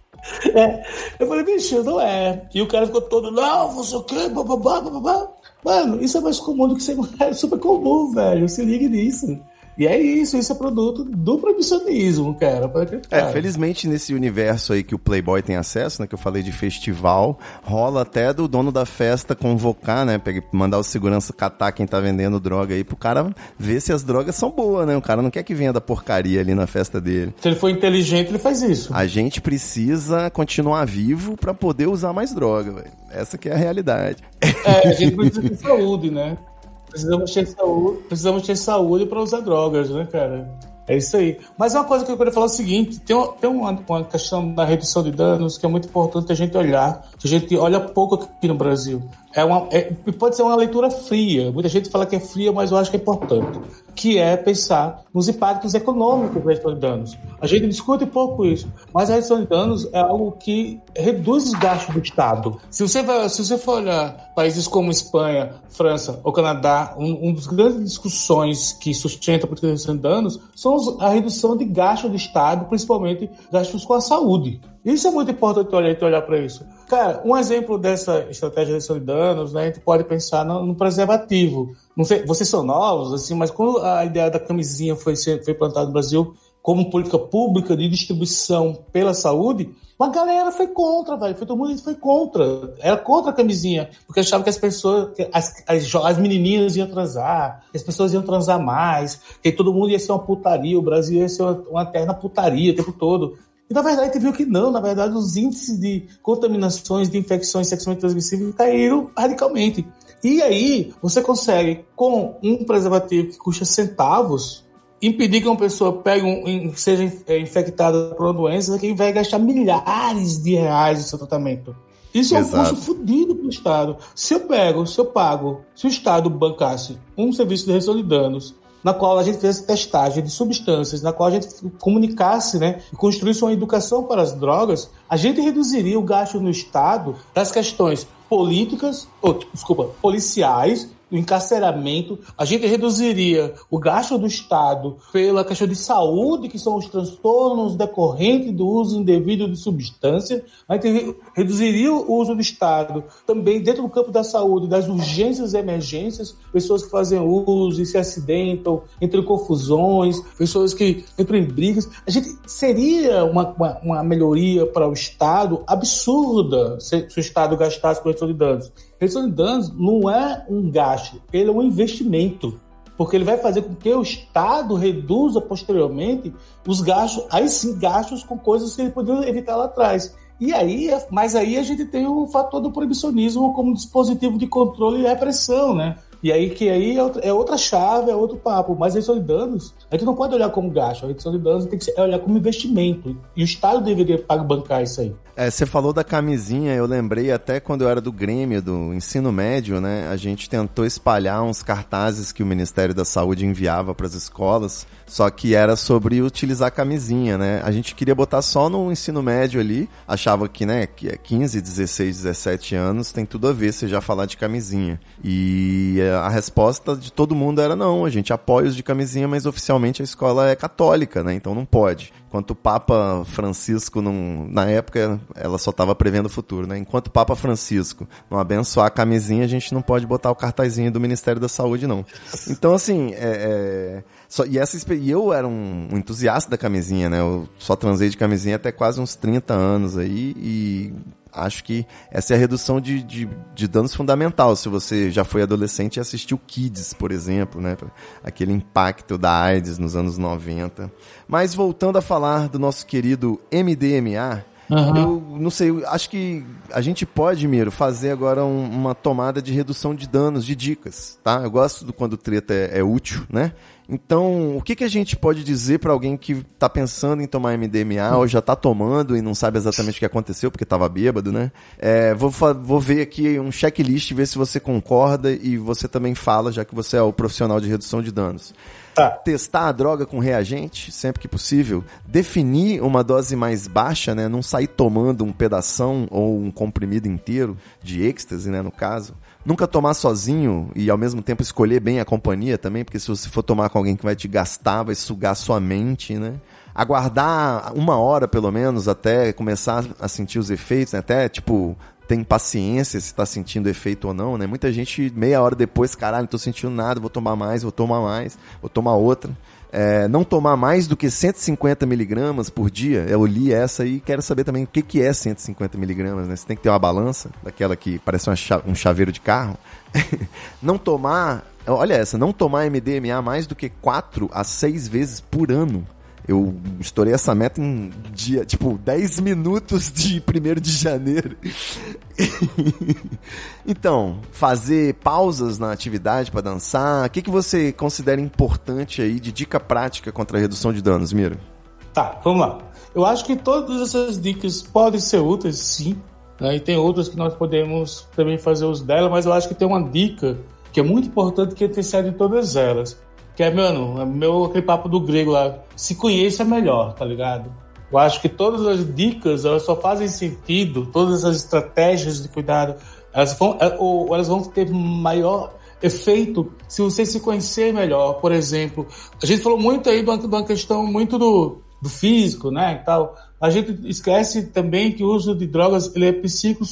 É. Eu falei, bicho, não é. E o cara ficou todo, não, você o quê? Bababá, bababá. Mano, isso é mais comum do que ser é super comum, velho. Se ligue nisso. E é isso, isso é produto do proibicionismo, cara. É, felizmente nesse universo aí que o Playboy tem acesso, né? Que eu falei de festival, rola até do dono da festa convocar, né? Mandar o segurança catar quem tá vendendo droga aí pro cara ver se as drogas são boas, né? O cara não quer que venda porcaria ali na festa dele. Se ele for inteligente, ele faz isso. A gente precisa continuar vivo para poder usar mais droga, velho. Essa que é a realidade. É, a gente precisa de saúde, né? Precisamos ter saúde, precisamos ter saúde para usar drogas, né, cara? É isso aí. Mas uma coisa que eu queria falar é o seguinte: tem, tem uma, uma, questão da redução de danos que é muito importante a gente olhar, que a gente olha pouco aqui no Brasil. É uma, é, pode ser uma leitura fria. Muita gente fala que é fria, mas eu acho que é importante. Que é pensar nos impactos econômicos da redução de danos. A gente discute pouco isso, mas a redução de danos é algo que reduz os gastos do Estado. Se você, vai, se você for olhar países como Espanha, França ou Canadá, um, um dos grandes discussões que sustenta a política de redução de danos são a redução de gastos do Estado, principalmente gastos com a saúde. Isso é muito importante olhar, olhar para isso. Cara, um exemplo dessa estratégia de redução de danos, né, a gente pode pensar no, no, preservativo. Não sei, vocês são novos, assim, mas quando a ideia da camisinha foi, foi plantada no Brasil como política pública de distribuição pela saúde, uma galera foi contra, velho. Foi, todo mundo foi contra. Era contra a camisinha. Porque achava que as pessoas, que as, as, as menininhas iam transar, que as pessoas iam transar mais, que todo mundo ia ser uma putaria, o Brasil ia ser uma, uma eterna putaria o tempo todo. E na verdade a gente viu que não, na verdade os índices de contaminações, de infecções sexualmente transmissíveis caíram radicalmente. E aí você consegue, com um preservativo que custa centavos, impedir que uma pessoa pegue um, seja é, infectada por uma doença que vai gastar milhares de reais no seu tratamento. Isso Exato. é um custo fodido para o Estado. Se eu pego, se eu pago, se o Estado bancasse um serviço de redução de danos na qual a gente fizesse testagem de substâncias, na qual a gente comunicasse, né, e construísse uma educação para as drogas, a gente reduziria o gasto no Estado das questões políticas, ou, desculpa, policiais o encarceramento, a gente reduziria o gasto do Estado pela questão de saúde, que são os transtornos decorrentes do uso indevido de substância, a gente reduziria o uso do Estado também dentro do campo da saúde, das urgências e emergências, pessoas que fazem uso e se acidentam, entram em confusões, pessoas que entram em brigas. A gente seria uma, uma, uma melhoria para o Estado absurda se, se o Estado gastasse com redução de danos. Redução de danos não é um gasto, ele é um investimento. Porque ele vai fazer com que o Estado reduza posteriormente os gastos, aí sim, gastos com coisas que ele poderia evitar lá atrás. E aí, mas aí a gente tem o fator do proibicionismo como dispositivo de controle e repressão, né? E aí que aí é outra, é outra chave, é outro papo. Mas a redução de danos, a gente não pode olhar como gasto. A danos tem que é olhar como investimento. E o Estado deveria bancar isso aí. É, você falou da camisinha, eu lembrei até quando eu era do Grêmio, do ensino médio, né? A gente tentou espalhar uns cartazes que o Ministério da Saúde enviava para as escolas, só que era sobre utilizar camisinha, né? A gente queria botar só no ensino médio ali, achava que, né, que é 15, 16, 17 anos, tem tudo a ver você já falar de camisinha. E a resposta de todo mundo era não, a gente apoia os de camisinha, mas oficialmente a escola é católica, né? Então não pode. Enquanto o Papa Francisco, não, na época, ela só estava prevendo o futuro, né? Enquanto o Papa Francisco não abençoar a camisinha, a gente não pode botar o cartazinho do Ministério da Saúde, não. Então, assim, é, é, só, e, essa, e eu era um, um, entusiasta da camisinha, né? Eu só transei de camisinha até quase uns 30 anos aí e acho que essa é a redução de, de, de, danos fundamental. Se você já foi adolescente e assistiu Kids, por exemplo, né? Aquele impacto da AIDS nos anos 90. Mas voltando a falar do nosso querido MDMA, Uhum. Eu não sei, acho que a gente pode, Miro, fazer agora um, uma tomada de redução de danos, de dicas, tá? Eu gosto do quando o treta é, é útil, né? Então, o que, que a gente pode dizer para alguém que está pensando em tomar MDMA ou já está tomando e não sabe exatamente o que aconteceu porque estava bêbado, né? É, vou, vou ver aqui um checklist, ver se você concorda e você também fala, já que você é o profissional de redução de danos. Tá. Testar a droga com reagente, sempre que possível. Definir uma dose mais baixa, né? Não sair tomando um pedação ou um comprimido inteiro de êxtase, né? No caso. Nunca tomar sozinho e ao mesmo tempo escolher bem a companhia também, porque se você for tomar com alguém que vai te gastar, vai sugar sua mente, né? Aguardar uma hora pelo menos até começar a sentir os efeitos, né? até tipo tem paciência se está sentindo efeito ou não, né? Muita gente meia hora depois, caralho, não tô sentindo nada, vou tomar mais, vou tomar mais, vou tomar outra. É, não tomar mais do que 150 miligramas por dia. Eu li essa e quero saber também o que, que é 150 miligramas, né? Você tem que ter uma balança, daquela que parece um chaveiro de carro. não tomar, olha essa, não tomar MDMA mais do que 4 a 6 vezes por ano. Eu estourei essa meta em dia, tipo, 10 minutos de 1 de janeiro. então, fazer pausas na atividade para dançar. O que, que você considera importante aí de dica prática contra a redução de danos, Miro? Tá, vamos lá. Eu acho que todas essas dicas podem ser úteis, sim. Né? E tem outras que nós podemos também fazer uso dela, mas eu acho que tem uma dica que é muito importante que antecede todas elas que é, mano, é meu, aquele papo do grego lá, se conheça melhor, tá ligado? Eu acho que todas as dicas, elas só fazem sentido, todas as estratégias de cuidado, elas vão, é, ou elas vão ter maior efeito se você se conhecer melhor. Por exemplo, a gente falou muito aí de uma, de uma questão muito do, do físico, né, e tal. A gente esquece também que o uso de drogas, ele é psico,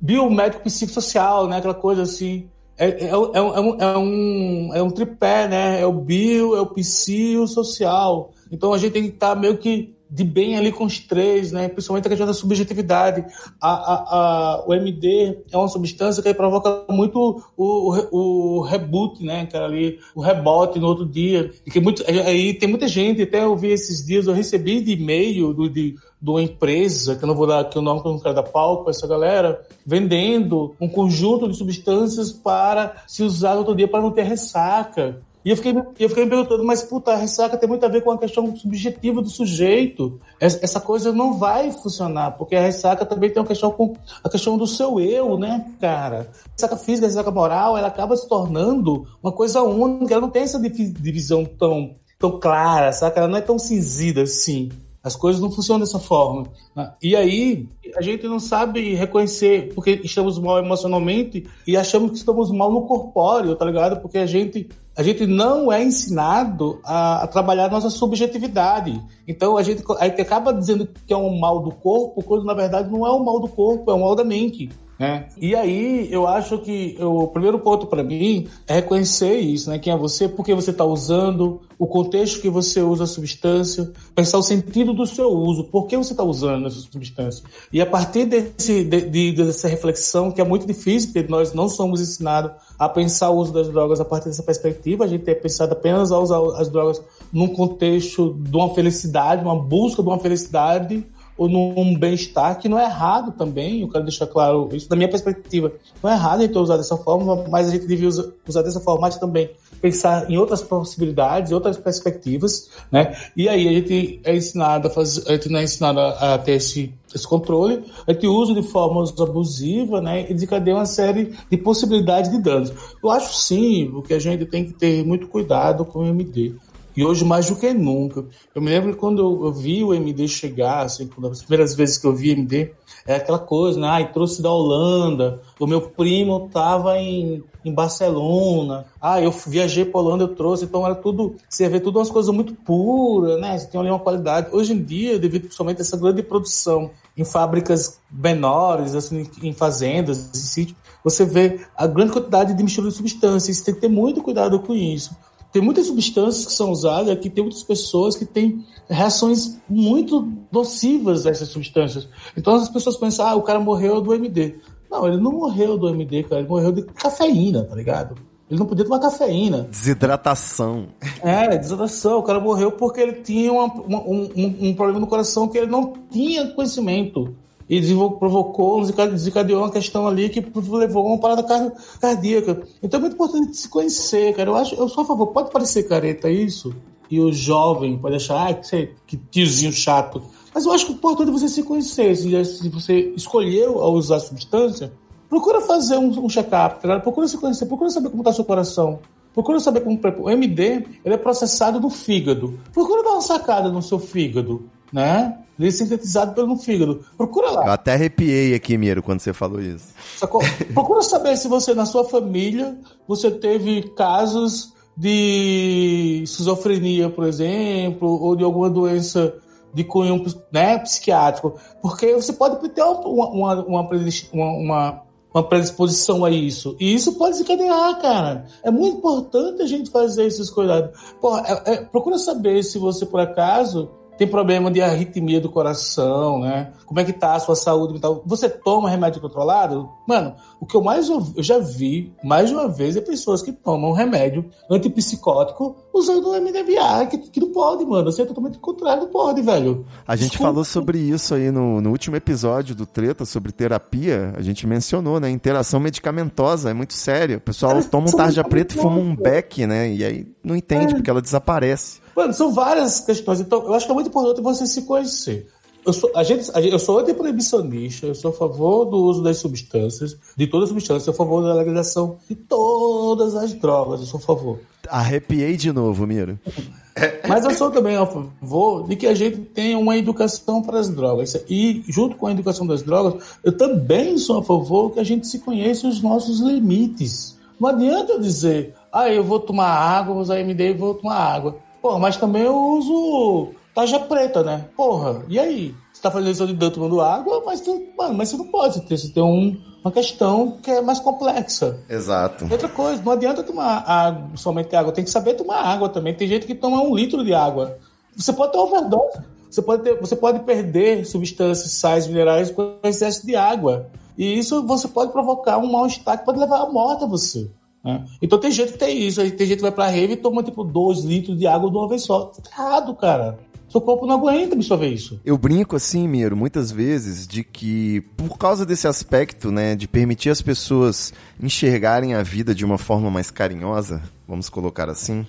biomédico psicossocial, né, aquela coisa assim, é, é, é, é, um, é, um, é um tripé, né? É o bio, é o psi social. Então a gente tem que estar meio que de bem ali com os três, né? Principalmente a questão da subjetividade. A, a, a, o MD é uma substância que provoca muito o, o, o reboot, né? Era ali o rebote no outro dia. E que muito, aí tem muita gente, até eu vi esses dias, eu recebi de e-mail do, de, de uma empresa, que eu não vou dar aqui o nome que eu não quero dar pau para essa galera, vendendo um conjunto de substâncias para se usar no outro dia para não ter ressaca. E eu fiquei, eu fiquei me perguntando, mas puta, a ressaca tem muito a ver com a questão subjetiva do sujeito. Essa coisa não vai funcionar, porque a ressaca também tem uma questão com a questão do seu eu, né, cara? A ressaca física, a ressaca moral, ela acaba se tornando uma coisa única, ela não tem essa divisão tão, tão clara, saca? Ela não é tão cinzida assim. As coisas não funcionam dessa forma. né? E aí, a gente não sabe reconhecer porque estamos mal emocionalmente e achamos que estamos mal no corpóreo, tá ligado? Porque a gente, a gente não é ensinado a, a trabalhar nossa subjetividade. Então a gente, a gente acaba dizendo que é um mal do corpo, quando na verdade não é um mal do corpo, é um mal da mente. Né? E aí eu acho que o primeiro ponto para mim é reconhecer isso, né? Quem é você, por que você está usando, o contexto que você usa a substância, pensar o sentido do seu uso, por que você está usando essa substância. E a partir desse, de, de- dessa reflexão, que é muito difícil, porque nós não somos ensinados a pensar o uso das drogas a partir dessa perspectiva, a gente é pensado apenas a usar as drogas num contexto de uma felicidade, uma busca de uma felicidade ou num bem-estar, que não é errado também, eu quero deixar claro isso da minha perspectiva. Não é errado a gente usar dessa forma, mas a gente devia usar, dessa forma, mas também pensar em outras possibilidades, outras perspectivas, né? E aí a gente é ensinado a fazer, a gente não é ensinado a, ter esse, esse controle, a gente usa de forma abusiva, né? E desencadeia uma série de possibilidades de danos. Eu acho sim que a gente tem que ter muito cuidado com o MD. E hoje mais do que nunca. Eu me lembro quando eu, eu vi o MD chegar, assim, as primeiras vezes que eu vi MD, é aquela coisa, né? Ai, trouxe da Holanda, o meu primo estava em, em Barcelona, ah, eu viajei para Holanda, eu trouxe, então era tudo, você vê tudo umas coisas muito puras, né? Você tem ali uma qualidade. Hoje em dia, devido principalmente a essa grande produção em fábricas menores, assim, em fazendas, em sítios, você vê a grande quantidade de mistura de substâncias, você tem que ter muito cuidado com isso. Tem muitas substâncias que são usadas aqui, tem muitas pessoas que têm reações muito nocivas a essas substâncias. Então as pessoas pensam, ah, o cara morreu do MD. Não, ele não morreu do MD, cara, ele morreu de cafeína, tá ligado? Ele não podia tomar cafeína. Desidratação. É, desidratação. O cara morreu porque ele tinha uma- uma- um, um- um problema no coração que ele não tinha conhecimento. E provocou, desenca- desencadeou uma questão ali que levou a uma parada car- cardíaca. Então é muito importante se conhecer, cara. Eu acho, eu sou a favor. Pode parecer careta isso, e o jovem pode achar, ah, que, que tiozinho chato. Mas eu acho que é importante você se conhecer. Se, você escolheu a usar a substância, procura fazer um, um check-up, tá procura se conhecer, procura saber como está seu coração. Procura saber como. O MD ele é processado no fígado. Procura dar uma sacada no seu fígado, né? Ele é sintetizado pelo fígado. Procura lá. Eu até arrepiei aqui, Miro, quando você falou isso. Sacou? Procura saber se você, na sua família, você teve casos de esquizofrenia, por exemplo, ou de alguma doença de cunho né, psiquiátrico. Porque você pode ter uma, uma, uma, uma- uma predisposição a isso. E isso pode desencadear, cara. É muito importante a gente fazer esses cuidados. Porra, é- é- procura saber se você, por acaso, tem problema de arritmia do coração, né? Como é que tá a sua saúde mental? Você toma remédio controlado? Mano, o que eu mais ouvi, eu já vi mais de uma vez é pessoas que tomam remédio antipsicótico usando MDMA, que, que não pode, mano. Você é totalmente contrário, não pode, velho. A gente Desculpa. falou sobre isso aí no, no último episódio do Treta, sobre terapia. A gente mencionou, né? Interação medicamentosa, é muito sério. O pessoal Cara, toma um tarja preta e fuma um beck, né? E aí não entende, porque ela desaparece. Mano, são várias questões. Então, eu acho que é muito importante você se conhecer. Eu sou, a gente, a gente- eu sou antiproibicionista, eu sou a favor do uso das substâncias, de todas as substâncias, eu sou a favor da legalização de todas as drogas, eu sou a favor. Arrepiei de novo, Miro. Mas eu sou também a favor de que a gente tenha uma educação para as drogas. E, junto com a educação das drogas, eu também sou a favor que a gente se conheça os nossos limites. Não adianta eu dizer, ah, eu vou tomar água, vou usar MD e vou tomar água. Porra, mas também eu uso tarja preta, né? Porra, e aí? Você tá fazendo isso de dentro tomando água, mas, tu, mano, mas você não pode. Tem, você tem um, uma questão que é mais complexa. Exato. Outra coisa, não adianta tomar água, somente água, tem que saber tomar água também. Tem gente que toma um litro de água. Você pode ter overdose, você pode, ter, você pode perder substâncias, sais, minerais com excesso de água. E isso você pode provocar um mal-estar que pode levar à morte a você. Né? Então tem gente que tem isso, tem gente que vai pra rave e toma tipo 2 litros de água de uma vez só. Tá errado, cara. Seu corpo não aguenta absorver isso. Eu brinco assim, Miro, muitas vezes, de que por causa desse aspecto, né, de permitir as pessoas enxergarem a vida de uma forma mais carinhosa, vamos colocar assim,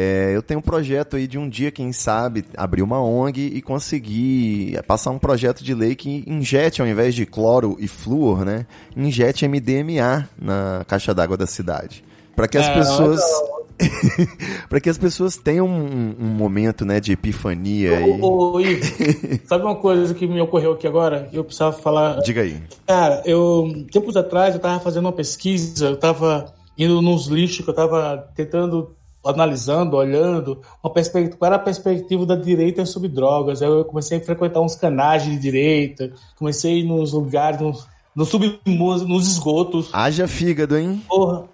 é, eu tenho um projeto aí de um dia, quem sabe, abrir uma ONG e conseguir passar um projeto de lei que injete, ao invés de cloro e flúor, né, injete MDMA na caixa d'água da cidade. Para que as É, pessoas pra que as pessoas tenham um, um momento, né, de epifania aí. Ô, ô, Ivo, sabe uma coisa que me ocorreu aqui agora? Eu precisava falar. Diga aí. Cara, eu. Tempos atrás eu tava fazendo uma pesquisa, eu tava indo nos lixos, que eu tava tentando, analisando, olhando, uma perspectiva, qual era a perspectiva da direita sobre drogas. Eu comecei a frequentar uns canais de direita, comecei a ir nos lugares, nos, submuros, nos esgotos. Haja fígado, hein? Porra.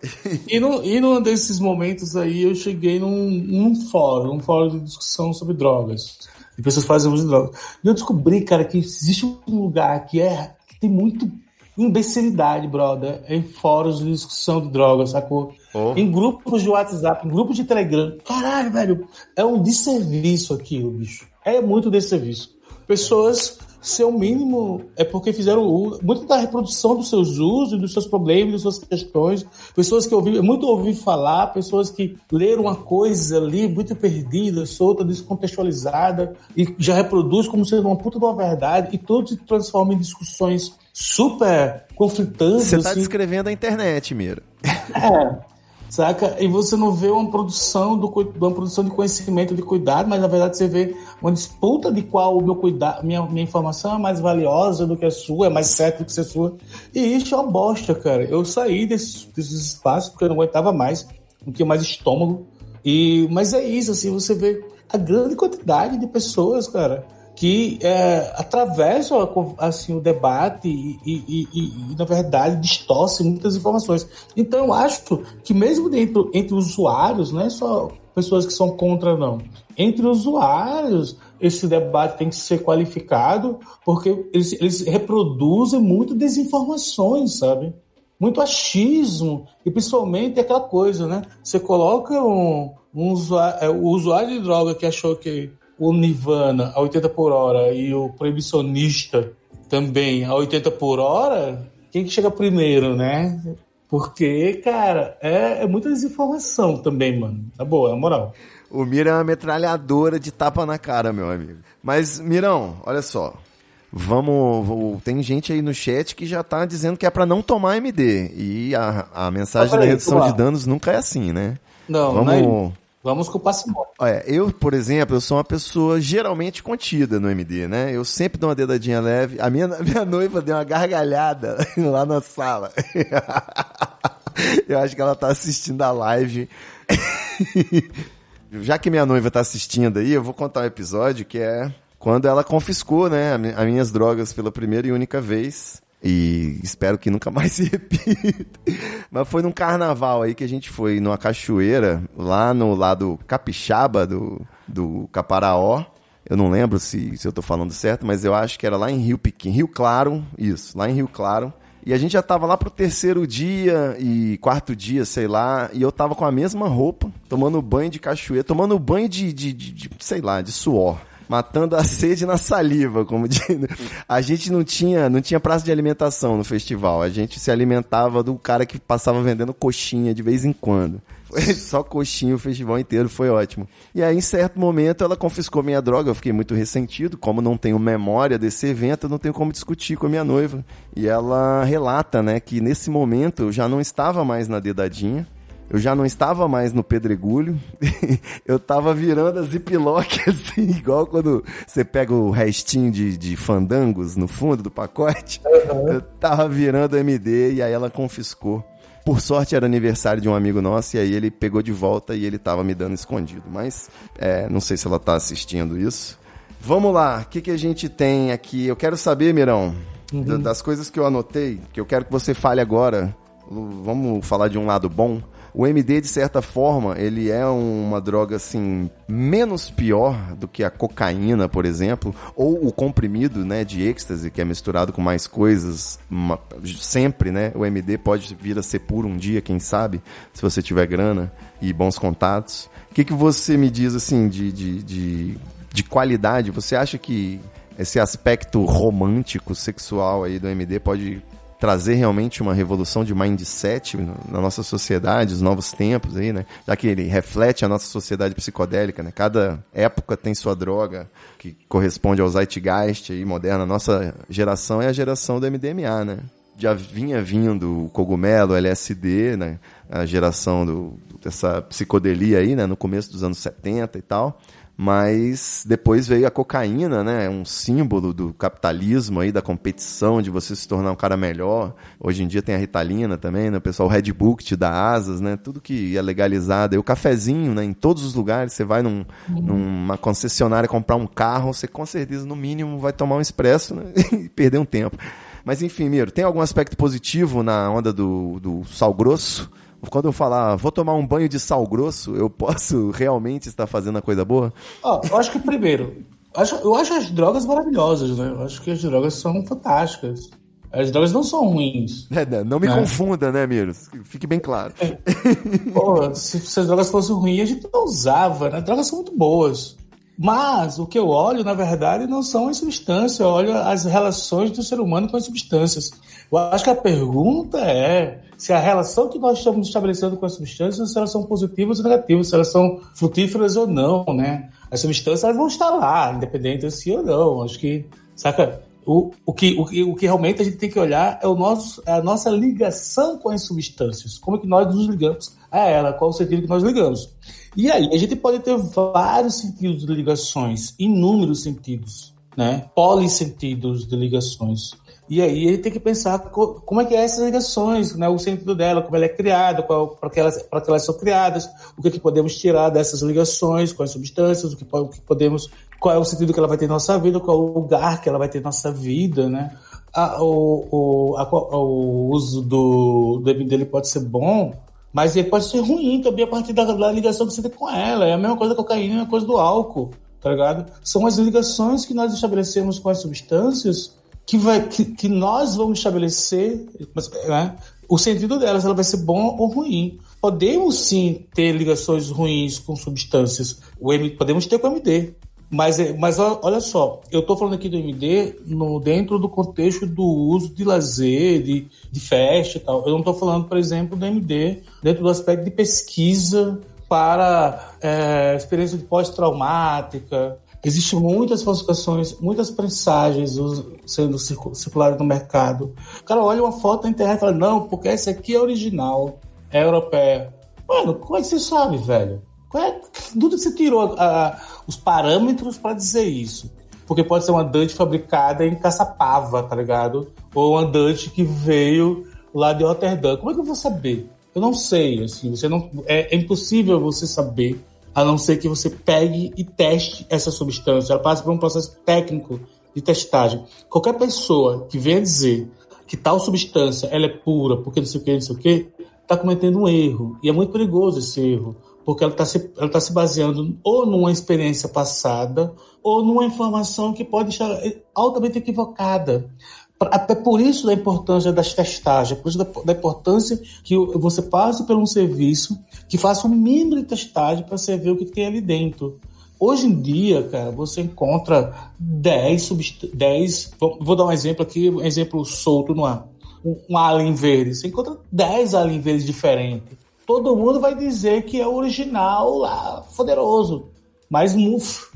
E, no, e num desses momentos aí eu cheguei num, num fórum, um fórum de discussão sobre drogas. De pessoas fazem uso de drogas. E eu descobri, cara, que existe um lugar que é que tem muito imbecilidade, brother, em fóruns de discussão de drogas, sacou? Oh. Em grupos de WhatsApp, em grupos de Telegram. Caralho, velho, é um desserviço aquilo, bicho. É muito desserviço. Pessoas seu mínimo é porque fizeram muito da reprodução dos seus usos, dos seus problemas, das suas questões. Pessoas que ouvi, muito ouvi falar, pessoas que leram uma coisa ali muito perdida, solta, descontextualizada e já reproduz como sendo uma puta de uma verdade e tudo se transforma em discussões super conflitantes. Você tá assim. descrevendo a internet, Mira. É. Saca? E você não vê uma produção, do, uma produção de conhecimento, de cuidado, mas na verdade você vê uma disputa de qual o meu cuidado, minha, minha informação é mais valiosa do que a sua, é mais certa do que a sua. E isso é uma bosta, cara. Eu saí desses, desses espaços porque eu não aguentava mais, não tinha mais estômago. E, mas é isso, assim, você vê a grande quantidade de pessoas, cara, que é, atravessam assim, o debate e, e- e- e, na verdade, distorcem muitas informações. Então, acho que mesmo dentro, entre usuários, não é só pessoas que são contra, não. Entre usuários, esse debate tem que ser qualificado, porque eles, eles reproduzem muito desinformações, sabe? muito achismo e principalmente aquela coisa, né? Você coloca um, um usuário, é, o usuário de droga que achou que o Nirvana a 80 por hora e o proibicionista também a 80 por hora, quem que chega primeiro, né? Porque, cara, é, é muita desinformação também, mano. Tá boa, na moral. O Mira é uma metralhadora de tapa na cara, meu amigo. Mas, Mirão, olha só. Vamos. vou- Tem gente aí no chat que já tá dizendo que é pra não tomar MD. E a, a mensagem Ah, da redução vamos de danos nunca é assim, né? Não, Vamos-. Vamos com. Olha, eu, por exemplo, eu sou uma pessoa geralmente contida no MD, né? Eu sempre dou uma dedadinha leve. A minha, minha noiva deu uma gargalhada lá na sala. Eu acho que ela tá assistindo a live. Já que minha noiva tá assistindo aí, eu vou contar um episódio que é quando ela confiscou, né, as minhas drogas pela primeira e única vez. E espero que nunca mais se repita. Mas foi num carnaval aí que a gente foi numa cachoeira, lá no lado capixaba do, do Caparaó. Eu não lembro se, se eu tô falando certo, mas eu acho que era lá em Rio Pequeno, Rio Claro, isso, lá em Rio Claro. E a gente já tava lá pro terceiro dia e quarto dia, sei lá, e eu tava com a mesma roupa, tomando banho de cachoeira, tomando banho de, de, de- de, sei lá, de suor. Matando a sede na saliva, como diz. A gente não tinha, não tinha praça de alimentação no festival. A gente se alimentava do cara que passava vendendo coxinha de vez em quando. Só coxinha o festival inteiro, foi ótimo. E aí, em certo momento, ela confiscou minha droga, eu fiquei muito ressentido. Como não tenho memória desse evento, eu não tenho como discutir com a minha noiva. E ela relata, né, que nesse momento eu já não estava mais na dedadinha. Eu já não estava mais no pedregulho. eu tava virando a ziplock, assim, igual quando você pega o restinho de, de fandangos no fundo do pacote. Eu tava virando MD e aí ela confiscou. Por sorte era aniversário de um amigo nosso e aí ele pegou de volta e ele tava me dando escondido. Mas é, não sei se ela tá assistindo isso. Vamos lá, o que, que a gente tem aqui? Eu quero saber, Mirão, da- das coisas que eu anotei, que eu quero que você fale agora. Vamos falar de um lado bom. O MD, de certa forma, ele é uma droga, assim, menos pior do que a cocaína, por exemplo, ou o comprimido, né, de êxtase, que é misturado com mais coisas, uma- sempre, né, o MD pode vir a ser puro um dia, quem sabe, se você tiver grana e bons contatos. O que, que você me diz, assim, de, de, de, de qualidade? Você acha que esse aspecto romântico, sexual aí do MD pode trazer realmente uma revolução de mindset na nossa sociedade, os novos tempos aí, né? Já que ele reflete a nossa sociedade psicodélica, né? Cada época tem sua droga que corresponde ao zeitgeist aí moderno. A nossa geração é a geração do MDMA, né? já vinha vindo o cogumelo, LSD, né? A geração do, dessa psicodelia aí, né? No começo dos anos 70 e tal. Mas depois veio a cocaína, né? Um símbolo do capitalismo aí, da competição, de você se tornar um cara melhor. Hoje em dia tem a Ritalina também, né? O pessoal, o Red Book te dá asas, né? Tudo que é legalizado. E o cafezinho, né? Em todos os lugares, você vai num, numa concessionária comprar um carro, você com certeza, no mínimo, vai tomar um expresso né? e perder um tempo. Mas enfim, Miro, tem algum aspecto positivo na onda do, do sal grosso? Quando eu falar, vou tomar um banho de sal grosso, eu posso realmente estar fazendo a coisa boa? Ó, eu acho que primeiro, acho- eu acho as drogas maravilhosas, né? Eu acho que as drogas são fantásticas. As drogas não são ruins. É, né? não me É. confunda, né, Miro? Fique bem claro. Porra, se, se as drogas fossem ruins, a gente não usava, né? As drogas são muito boas. Mas o que eu olho, na verdade, não são as substâncias, eu olho as relações do ser humano com as substâncias. Eu acho que a pergunta é se a relação que nós estamos estabelecendo com as substâncias, se elas são positivas ou negativas, se elas são frutíferas ou não, né? As substâncias elas vão estar lá, independente de se ou não. Acho que, saca? O, o, que, o, o que realmente a gente tem que olhar é, o nosso, é a nossa ligação com as substâncias. Como é que nós nos ligamos a ela, qual o sentido que nós ligamos. E aí, a gente pode ter vários sentidos de ligações, inúmeros sentidos, né? Polissentidos de ligações. E aí a gente tem que pensar co- como é que é essas ligações, né? o sentido dela, como ela é criada, para que, elas- que elas são criadas, o que, é que podemos tirar dessas ligações, quais substâncias, o que, o que podemos, qual é o sentido que ela vai ter em nossa vida, qual é o lugar que ela vai ter em nossa vida, né? A- o, o, a- o uso do, do MD ele pode ser bom, mas ele pode ser ruim também a partir da, da ligação que você tem com ela. É a mesma coisa da cocaína, é a mesma coisa do álcool, tá ligado? São as ligações que nós estabelecemos com as substâncias que, vai, que, que nós vamos estabelecer né, o sentido delas, ela vai ser bom ou ruim. Podemos sim ter ligações ruins com substâncias. O M, podemos ter com o MD. Mas, é- mas olha só, eu estou falando aqui do MD no, dentro do contexto do uso de lazer, de, de festa e tal. Eu não estou falando, por exemplo, do MD dentro do aspecto de pesquisa para é, experiência de pós-traumática. Existem muitas falsificações, muitas prensagens sendo circu- circuladas no mercado. O cara olha uma foto na internet e fala, não, porque essa aqui é original, é europeia. Mano, como é que você sabe, velho? Qual é, tudo você tirou ah, os parâmetros para dizer isso. Porque pode ser uma Dante fabricada em Caçapava, tá ligado? Ou uma Dante que veio lá de Rotterdam. Como é que eu vou saber? Eu não sei, assim, você não é, é impossível você saber, a não ser que você pegue e teste essa substância. Ela passa por um processo técnico de testagem. Qualquer pessoa que venha dizer que tal substância ela é pura, porque não sei o que, não sei o que, está cometendo um erro. E é muito perigoso esse erro, porque ela está se, ela tá se baseando ou numa experiência passada ou numa informação que pode estar altamente equivocada. Até por isso da importância das testagens, por isso da, da importância que você passe por um serviço que faça um mínimo de testagem para você ver o que tem ali dentro. Hoje em dia, cara, você encontra 10 subst... 10. Vou vou dar um exemplo aqui, um exemplo solto no ar. Um, um alien verde. Você encontra 10 alien verdes diferentes. Todo mundo vai dizer que é o original lá, poderoso. Mas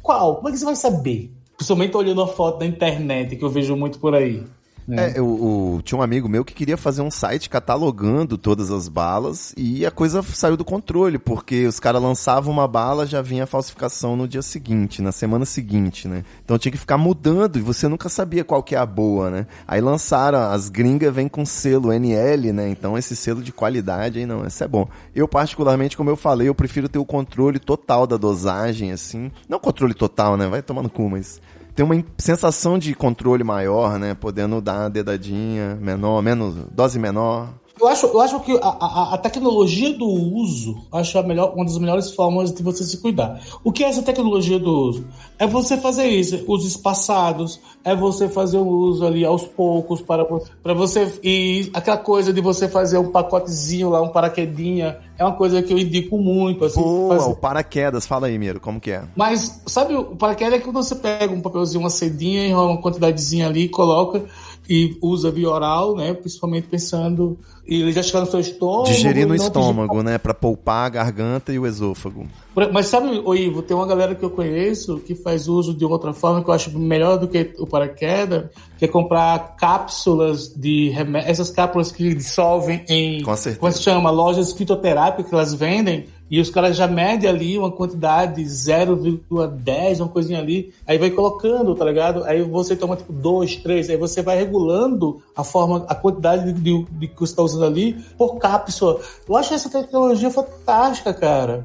qual? Como é que você vai saber? Principalmente olhando a foto da internet, que eu vejo muito por aí. Né? É, o, o- tinha um amigo meu que queria fazer um site catalogando todas as balas e a coisa saiu do controle, porque os caras lançavam uma bala, já vinha a falsificação no dia seguinte, na semana seguinte, né? Então tinha que ficar mudando e você nunca sabia qual que é a boa, né? Aí lançaram, as gringas vêm com selo NL, né? Então esse selo de qualidade aí não, esse é bom. Eu particularmente, como eu falei, eu prefiro ter o controle total da dosagem, assim. Não controle total, né? Vai tomar no cu, mas tem uma sensação de controle maior, né? Podendo dar uma dedadinha menor, menos, dose menor. Eu acho, eu acho que a, a, a tecnologia do uso acho a melhor, uma das melhores formas de você se cuidar. O que é essa tecnologia do uso? É você fazer isso, usos espaçados, é você fazer o uso ali aos poucos para, para você. E aquela coisa de você fazer um pacotezinho lá, um paraquedinha, é uma coisa que eu indico muito. Assim, Boa, fazer- o paraquedas, fala aí, Miro, como que é? Mas, sabe, o paraquedas é que você pega um papelzinho, uma cedinha, enrola uma quantidadezinha ali, coloca e usa via oral, né? Principalmente pensando e ele já chega no seu estômago. Digerir no estômago, né? Pra poupar a garganta e o esôfago. Mas sabe, ô Ivo, tem uma galera que eu conheço que faz uso de outra forma que eu acho melhor do que o paraquedas, que é comprar cápsulas de remédio, essas cápsulas que dissolvem em, Com certeza. como que se chama, lojas fitoterápicas que elas vendem, e os caras já medem ali uma quantidade 0,10, uma coisinha ali, aí vai colocando, tá ligado? Aí você toma tipo 2, 3, aí você vai regulando a forma, a quantidade de, de, de que você está usando ali por cápsula. Eu acho essa tecnologia fantástica, cara.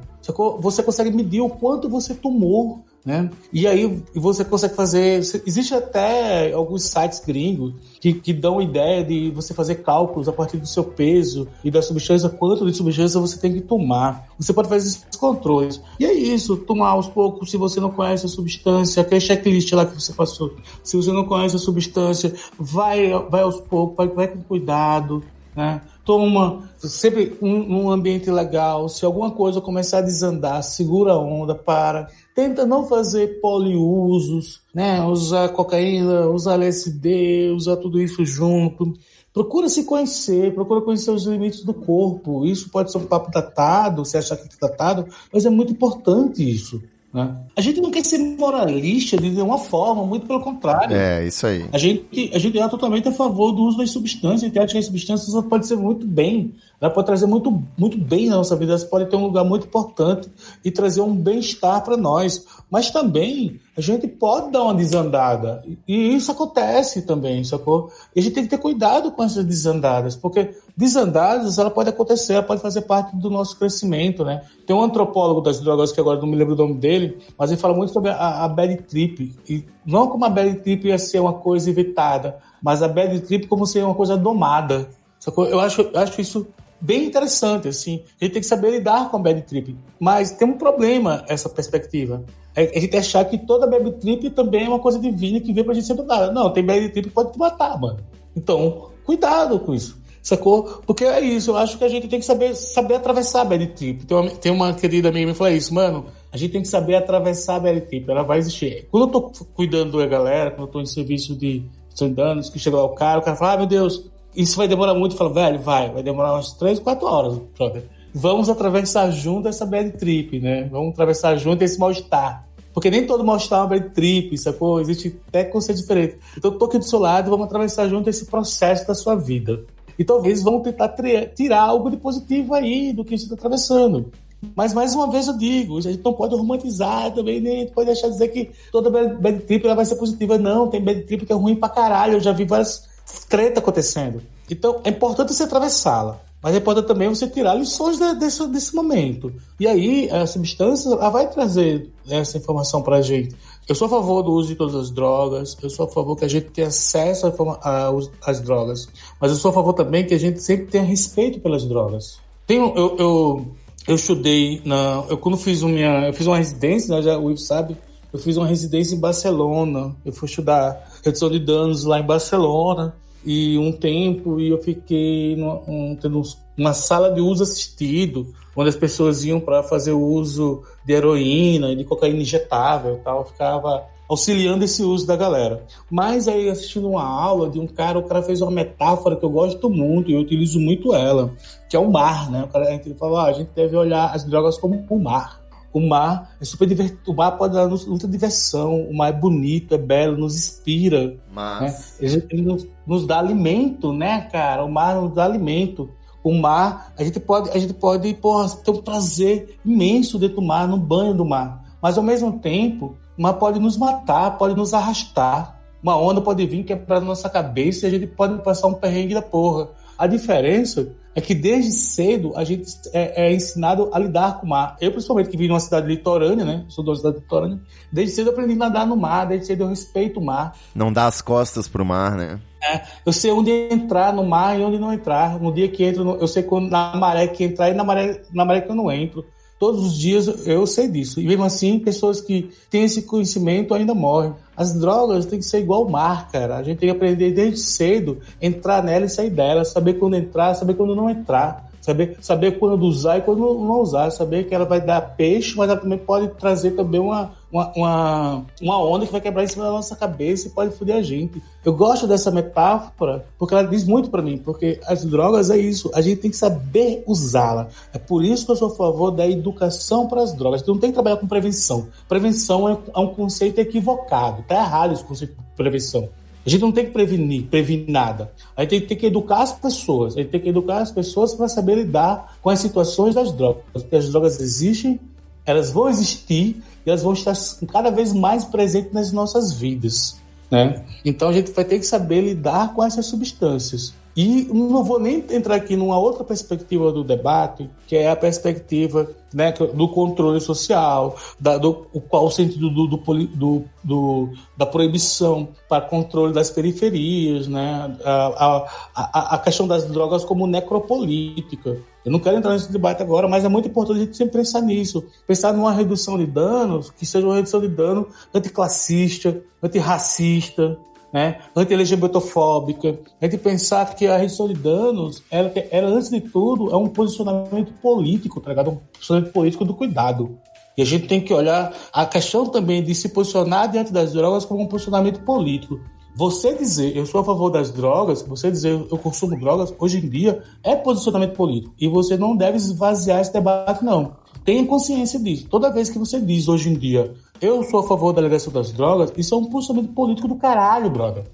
Você consegue medir o quanto você tomou, né? E aí você consegue fazer. Existe até alguns sites gringos que, que dão ideia de você fazer cálculos a partir do seu peso e da substância, quanto de substância você tem que tomar. Você pode fazer esses controles. E é isso, tomar aos poucos, se você não conhece a substância, aquele checklist lá que você passou. Se você não conhece a substância, vai, vai aos poucos, vai, vai com cuidado, né? Toma sempre um, um ambiente legal. Se alguma coisa começar a desandar, segura a onda, para. Tenta não fazer poliusos, né? Usar cocaína, usar LSD, usar tudo isso junto. Procura se conhecer, procura conhecer os limites do corpo. Isso pode ser um papo datado, você achar que é datado, mas é muito importante isso. Né? A gente não quer ser moralista de nenhuma forma, muito pelo contrário. É, isso aí. A gente, a gente é totalmente a favor do uso das substâncias. A gente acha que as substâncias pode ser muito bem. Ela pode trazer muito, muito bem na nossa vida. Ela pode ter um lugar muito importante e trazer um bem-estar para nós. Mas também a gente pode dar uma desandada. E isso acontece também, sacou? E a gente tem que ter cuidado com essas desandadas, porque desandadas ela pode acontecer, ela pode fazer parte do nosso crescimento, né? Tem um antropólogo das drogas que agora não me lembro o nome dele, mas ele fala muito sobre a, a bad trip. E não como a bad trip ia ser uma coisa evitada, mas a bad trip como ser uma coisa domada. Sacou? Eu acho, eu acho isso bem interessante, assim. A gente tem que saber lidar com a bad trip. Mas tem um problema essa perspectiva. É a gente achar que toda bad trip também é uma coisa divina que vem pra gente ser dotada. Não, tem bad trip que pode te matar, mano. Então, cuidado com isso. Sacou? Porque é isso, eu acho que a gente tem que saber, saber atravessar a bad trip. Tem uma, tem uma querida amiga que me falou isso, mano, a gente tem que saber atravessar a bad trip, ela vai existir. Quando eu tô cuidando da galera, quando eu tô em serviço de danos, que chega lá o cara, o cara fala, ah, meu Deus, isso vai demorar muito. Eu falo, velho, vai, vai demorar umas 3, 4 horas. Vamos atravessar junto essa bad trip, né? Vamos atravessar junto esse mal-estar. Porque nem todo mal-estar é uma bad trip, sacou? Existe até conceito diferente. Então tô aqui do seu lado, vamos atravessar junto esse processo da sua vida. E talvez vamos tentar tirar algo de positivo aí do que você está atravessando. Mas mais uma vez eu digo, a gente não pode romantizar também, nem pode deixar de dizer que toda bad trip ela vai ser positiva. Não, tem bad trip que é ruim pra caralho. Eu já vi várias treta acontecendo. Então é importante você atravessá-la. Mas é importante também você tirar lições de, desse, desse momento. E aí, a substância ela vai trazer essa informação pra gente. Eu sou a favor do uso de todas as drogas, eu sou a favor que a gente tenha acesso às drogas, mas eu sou a favor também que a gente sempre tenha respeito pelas drogas. Tenho, eu, eu, eu estudei, na, eu quando fiz, uma, eu fiz uma residência, né, já, o Ivo sabe, eu fiz uma residência em Barcelona, eu fui estudar redução de danos lá em Barcelona, e um tempo e eu fiquei um, tendo uma sala de uso assistido, onde as pessoas iam para fazer o uso de heroína e de cocaína injetável tal, eu ficava auxiliando esse uso da galera. Mas aí assistindo uma aula de um cara, o cara fez uma metáfora que eu gosto muito e eu utilizo muito ela, que é o mar, né? O cara a gente ah, a gente deve olhar as drogas como o mar. O mar é super divertido. O mar pode dar muita diversão. O mar é bonito, é belo, nos inspira. Mas. Né? Ele nos, nos, dá alimento, né, cara? O mar nos dá alimento. O mar, a gente pode, a gente pode porra, ter um prazer imenso dentro do mar, no banho do mar. Mas ao mesmo tempo, o mar pode nos matar, pode nos arrastar. Uma onda pode vir quebrar na nossa cabeça e a gente pode passar um perrengue da porra. A diferença é que desde cedo a gente é, é, ensinado a lidar com o mar. Eu, principalmente, que vim numa cidade litorânea, né? Sou de uma cidade litorânea. Desde cedo eu aprendi a nadar no mar, desde cedo eu respeito o mar. Não dá as costas pro mar, né? É, eu sei onde entrar no mar e onde não entrar. No dia que entro, eu sei quando, na maré que entrar e na maré, na maré que eu não entro. Todos os dias eu sei disso. E mesmo assim, pessoas que têm esse conhecimento ainda morrem. As drogas têm que ser igual o mar, cara. A gente tem que aprender desde cedo, entrar nela e sair dela, saber quando entrar, saber quando não entrar. Saber, saber quando usar e quando não usar. Saber que ela vai dar peixe, mas ela também pode trazer também uma, uma, uma, uma onda que vai quebrar em cima da nossa cabeça e pode foder a gente. Eu gosto dessa metáfora porque ela diz muito para mim, porque as drogas é isso, a gente tem que saber usá-la. É por isso que eu sou a favor da educação para as drogas. A gente não tem que trabalhar com prevenção. Prevenção é, é um conceito equivocado, tá errado esse conceito de prevenção. A gente não tem que prevenir, prevenir nada. A gente tem, que educar as pessoas. A gente tem que educar as pessoas para saber lidar com as situações das drogas. Porque as drogas existem, elas vão existir e elas vão estar cada vez mais presentes nas nossas vidas. Né? Então a gente vai ter que saber lidar com essas substâncias. E não vou nem entrar aqui numa outra perspectiva do debate, que é a perspectiva né, do controle social, da, do, qual o sentido do, do, do, da proibição para controle das periferias, né, a, a, a questão das drogas como necropolítica. Eu não quero entrar nesse debate agora, mas é muito importante a gente sempre pensar nisso. Pensar numa redução de danos que seja uma redução de dano anticlassista, antirracista, né, anti-LGBTofóbica, a gente pensar que a redução de danos, ela, ela, antes de tudo, é um posicionamento político, tá ligado? Um posicionamento político do cuidado. E a gente tem que olhar a questão também de se posicionar diante das drogas como um posicionamento político. Você dizer eu sou a favor das drogas, você dizer eu consumo drogas, hoje em dia é posicionamento político. E você não deve esvaziar esse debate, não. Tenha consciência disso. Toda vez que você diz hoje em dia eu sou a favor da legalização das drogas, isso é um posicionamento político do caralho, brother.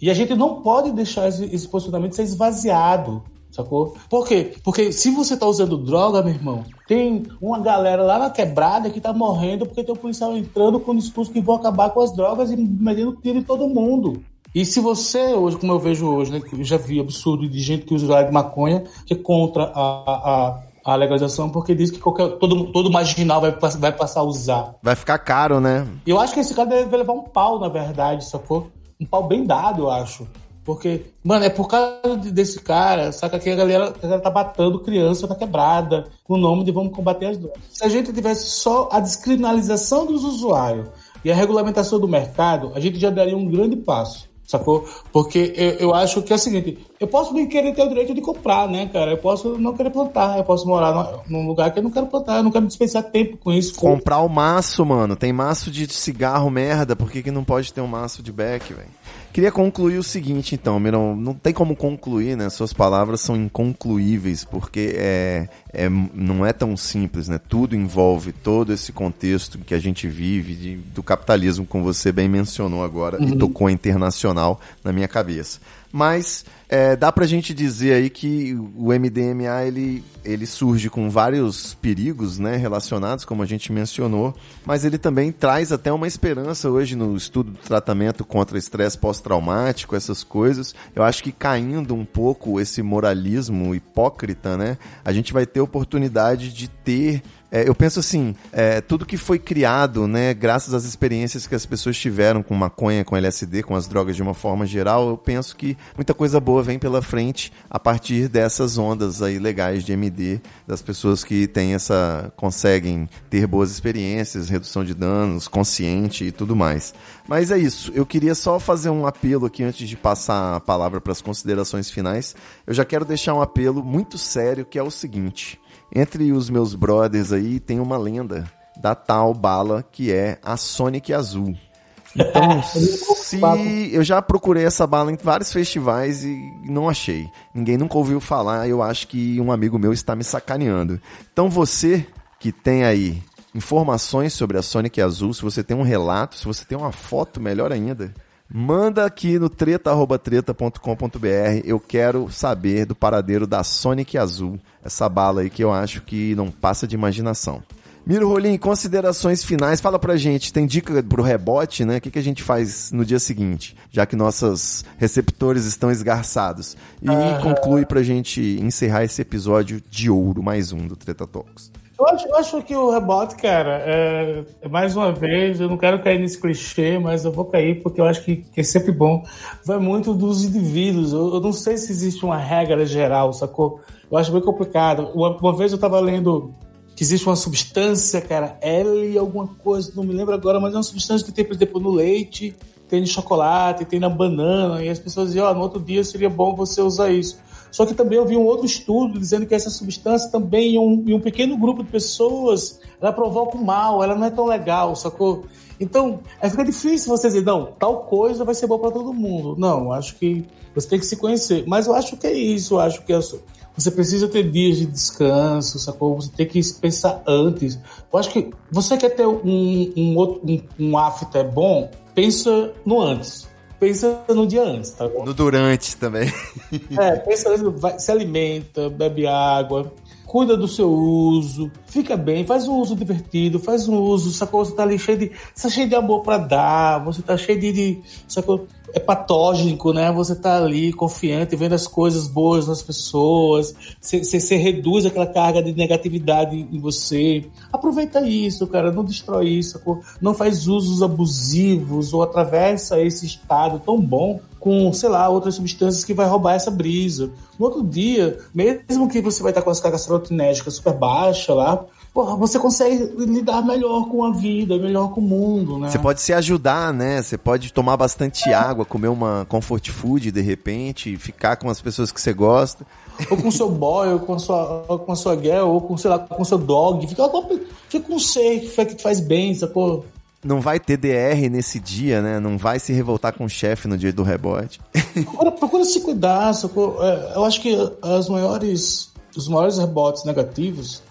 E a gente não pode deixar esse, esse posicionamento ser esvaziado. Sacou? Por quê? Porque se você tá usando droga, meu irmão, tem uma galera lá na quebrada que tá morrendo porque tem um policial entrando com o discurso que vão acabar com as drogas e medendo tiro em todo mundo. E se você, hoje, como eu vejo hoje, né, eu já vi absurdo de gente que usa de maconha, que é contra a, a legalização porque diz que qualquer, todo, todo marginal vai, vai passar a usar. Vai ficar caro, né? E eu acho que esse cara deve levar um pau, na verdade, sacou? Um pau bem dado, eu acho. Porque, mano, é por causa desse cara, saca que a galera, a galera tá batendo criança na quebrada, com o nome de vamos combater as drogas. Se a gente tivesse só a descriminalização dos usuários e a regulamentação do mercado, a gente já daria um grande passo. Sacou? Porque eu, eu acho que é o seguinte: eu posso nem querer ter o direito de comprar, né, cara? Eu posso não querer plantar, eu posso morar num lugar que eu não quero plantar, eu não quero dispensar tempo com isso. Comprar o maço, mano. Tem maço de cigarro merda, por que, que não pode ter um maço de beck, velho? Queria concluir o seguinte, então, Mirão. Não tem como concluir, né? Suas palavras são inconcluíveis, porque é, é, não é tão simples, né? Tudo envolve todo esse contexto que a gente vive de, do capitalismo, como você bem mencionou agora, uhum. e tocou internacional na minha cabeça. Mas é, dá pra gente dizer aí que o MDMA ele, ele surge com vários perigos né, relacionados, como a gente mencionou, mas ele também traz até uma esperança hoje no estudo do tratamento contra estresse pós-traumático, essas coisas. Eu acho que caindo um pouco esse moralismo hipócrita, né, a gente vai ter oportunidade de ter é, eu penso assim, é, tudo que foi criado, né, graças às experiências que as pessoas tiveram com maconha, com LSD, com as drogas de uma forma geral, eu penso que muita coisa boa vem pela frente a partir dessas ondas aí legais de MD, das pessoas que têm essa, conseguem ter boas experiências, redução de danos, consciente e tudo mais. Mas é isso, eu queria só fazer um apelo aqui antes de passar a palavra para as considerações finais. Eu já quero deixar um apelo muito sério que é o seguinte: entre os meus brothers aí tem uma lenda da tal bala que é a Sonic Azul. Então, se eu já procurei essa bala em vários festivais e não achei. Ninguém nunca ouviu falar, eu acho que um amigo meu está me sacaneando. Então você que tem aí informações sobre a Sonic Azul, se você tem um relato, se você tem uma foto, melhor ainda, Manda aqui no treta.treta.com.br. Eu quero saber do paradeiro da Sonic Azul. Essa bala aí que eu acho que não passa de imaginação. Miro Rolim, considerações finais. Fala pra gente, tem dica pro rebote, né? O que, que a gente faz no dia seguinte, já que nossos receptores estão esgarçados? E uhum. conclui pra gente encerrar esse episódio de ouro, mais um do Treta Talks. Eu acho, eu acho, que o rebote, cara, é, mais uma vez, eu não quero cair nesse clichê, mas eu vou cair porque eu acho que, que é sempre bom. Vai muito dos indivíduos. Eu, eu, não sei se existe uma regra geral, sacou? Eu acho bem complicado. Uma, uma vez eu tava lendo que existe uma substância, cara, L alguma coisa, não me lembro agora, mas é uma substância que tem, por exemplo, no leite, tem no chocolate, tem na banana, e as pessoas diziam, ó, oh, no outro dia seria bom você usar isso. Só que também eu vi um outro estudo dizendo que essa substância também, em um, em um pequeno grupo de pessoas, ela provoca o mal, ela não é tão legal, sacou? Então, aí fica difícil você dizer, não, tal coisa vai ser boa para todo mundo. Não, acho que você tem que se conhecer. Mas eu acho que é isso, eu acho que é você precisa ter dias de descanso, sacou? Você tem que pensar antes. Eu acho que você quer ter um, um outro um, um after bom, pensa no antes. Pensa no dia antes, tá bom? No durante também. É, pensa, se alimenta, bebe água, cuida do seu uso, fica bem, faz um uso divertido, faz um uso, sacou? Você tá ali cheio de, tá cheio de amor para dar, você tá cheio de, de sacou? É patógenico, né? Você tá ali confiante, vendo as coisas boas nas pessoas, você reduz aquela carga de negatividade em você. Aproveita isso, cara, não destrói isso, sacou? não faz usos abusivos ou atravessa esse estado tão bom com, sei lá, outras substâncias que vai roubar essa brisa. No outro dia, mesmo que você vai estar com as cargas serotinérgicas super baixas lá, porra, você consegue lidar melhor com a vida, melhor com o mundo, né? Você pode se ajudar, né? Você pode tomar bastante água, comer uma comfort food de repente, ficar com as pessoas que você gosta. Ou com seu boy, ou com sua, ou com sua girl, ou com, sei lá, com seu dog. Fica, fica com um ser que faz bem, sacou? não vai ter DR nesse dia, né? Não vai se revoltar com o chefe no dia do rebote. Agora, procura se cuidar. É, eu acho que as maiores, os maiores rebotes negativos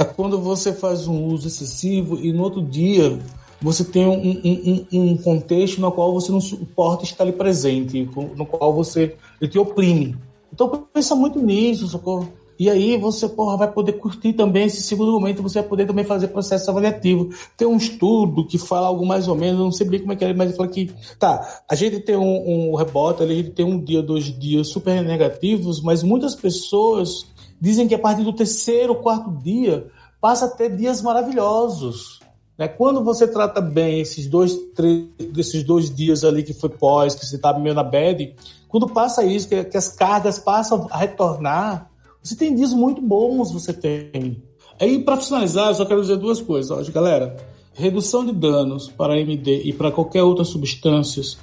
é quando você faz um uso excessivo e no outro dia você tem um, um, um contexto no qual você não suporta estar ali presente, no qual você ele te oprime. Então pensa muito nisso, socorro. E aí você porra, vai poder curtir também esse segundo momento, você vai poder também fazer processo avaliativo. Tem um estudo que fala algo mais ou menos, não sei bem como é que é, mas fala que, tá, a gente tem um, um rebote, a gente tem um dia, dois dias super negativos, mas muitas pessoas dizem que a partir do terceiro, quarto dia, passa a ter dias maravilhosos. Né? Quando você trata bem esses dois, três, esses dois dias ali que foi pós, que você está meio na bad, quando passa isso, que, que as cargas passam a retornar, você tem dias muito bons, você tem. Aí, para finalizar, eu só quero dizer duas coisas. Ó, galera, redução de danos para MD e para qualquer outra substâncias,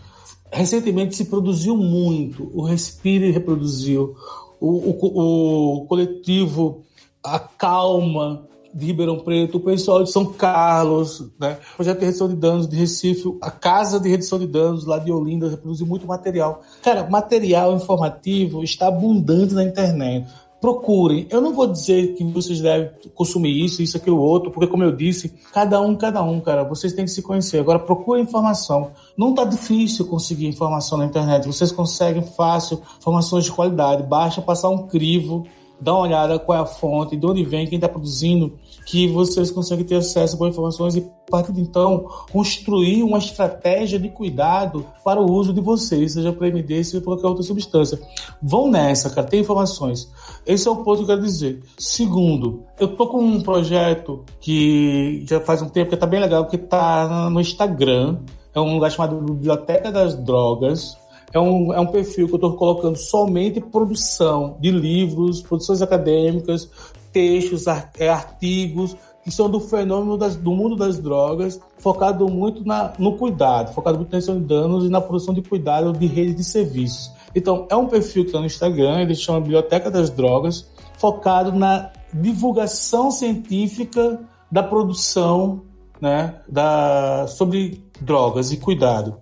recentemente se produziu muito. O Respire reproduziu. O, o, o coletivo A Calma de Ribeirão Preto, o pessoal de São Carlos, né? o projeto de redução de danos de Recife, a Casa de Redução de Danos lá de Olinda reproduziu muito material. Cara, material informativo está abundante na internet procurem. Eu não vou dizer que vocês devem consumir isso, isso, aquilo, outro, porque como eu disse, cada um, cada um, cara, vocês têm que se conhecer. Agora procurem informação. Não tá difícil conseguir informação na internet. Vocês conseguem fácil informações de qualidade. Basta passar um crivo dá uma olhada qual é a fonte, de onde vem, quem está produzindo, que vocês conseguem ter acesso a boas informações e, a partir de então, construir uma estratégia de cuidado para o uso de vocês, seja para MD, seja para qualquer outra substância. Vão nessa, cara, tem informações. Esse é o ponto que eu quero dizer. Segundo, eu tô com um projeto que já faz um tempo que está bem legal, que está no Instagram, é um lugar chamado Biblioteca das Drogas, é um, é um perfil que eu estou colocando somente produção de livros, produções acadêmicas, textos, é, artigos que são do fenômeno das, do mundo das drogas, focado muito na, no cuidado, focado muito na redução de danos e na produção de cuidado de redes de serviços. Então, é um perfil que está no Instagram, ele chama Biblioteca das Drogas, focado na divulgação científica da produção né, da, sobre drogas e cuidado.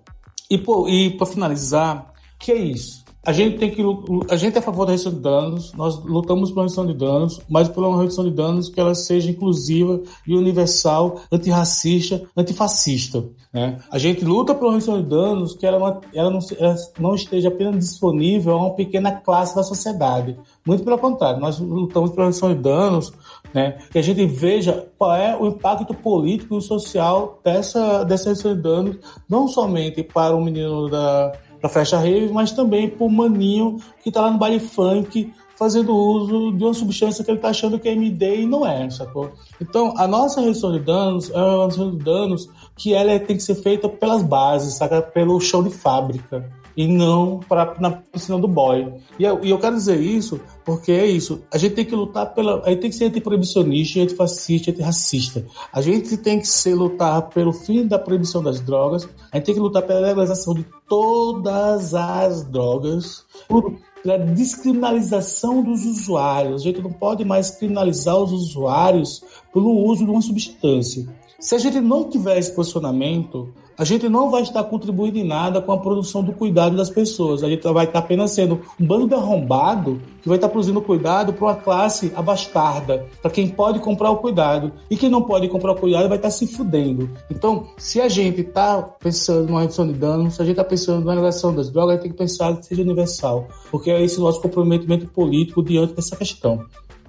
E, e para finalizar, que é isso? A gente tem que a gente é a favor da redução de danos, nós lutamos pela redução de danos, mas por uma redução de danos que ela seja inclusiva e universal, antirracista, antifascista. Né? A gente luta pela redução de danos que ela, ela não, ela não esteja apenas disponível a uma pequena classe da sociedade. Muito pelo contrário, nós lutamos pela redução de danos né? Que a gente veja qual é o impacto político e social dessa, dessa redução de danos, não somente para o menino da, da Flecha Rave, mas também para o maninho que está lá no baile funk fazendo uso de uma substância que ele está achando que é MD e não é, sacou? Então, a nossa redução de danos é uma redução de danos que ela tem que ser feita pelas bases, saca? Pelo chão de fábrica. E não para na piscina do boy. E eu, e eu quero dizer isso porque é isso. A gente tem que lutar pela. A gente tem que ser antiproibicionista, antifascista, antirracista. A gente tem que ser lutar pelo fim da proibição das drogas. A gente tem que lutar pela legalização de todas as drogas. Por, pela descriminalização dos usuários. A gente não pode mais criminalizar os usuários pelo uso de uma substância. Se a gente não tiver esse posicionamento, a gente não vai estar contribuindo em nada com a produção do cuidado das pessoas. A gente vai estar apenas sendo um bando de arrombado que vai estar produzindo cuidado para uma classe abastarda, para quem pode comprar o cuidado. E quem não pode comprar o cuidado vai estar se fudendo. Então, se a gente está pensando numa redução de danos, se a gente está pensando na relação das drogas, a gente tem que pensar que seja universal. Porque é esse nosso comprometimento político diante dessa questão.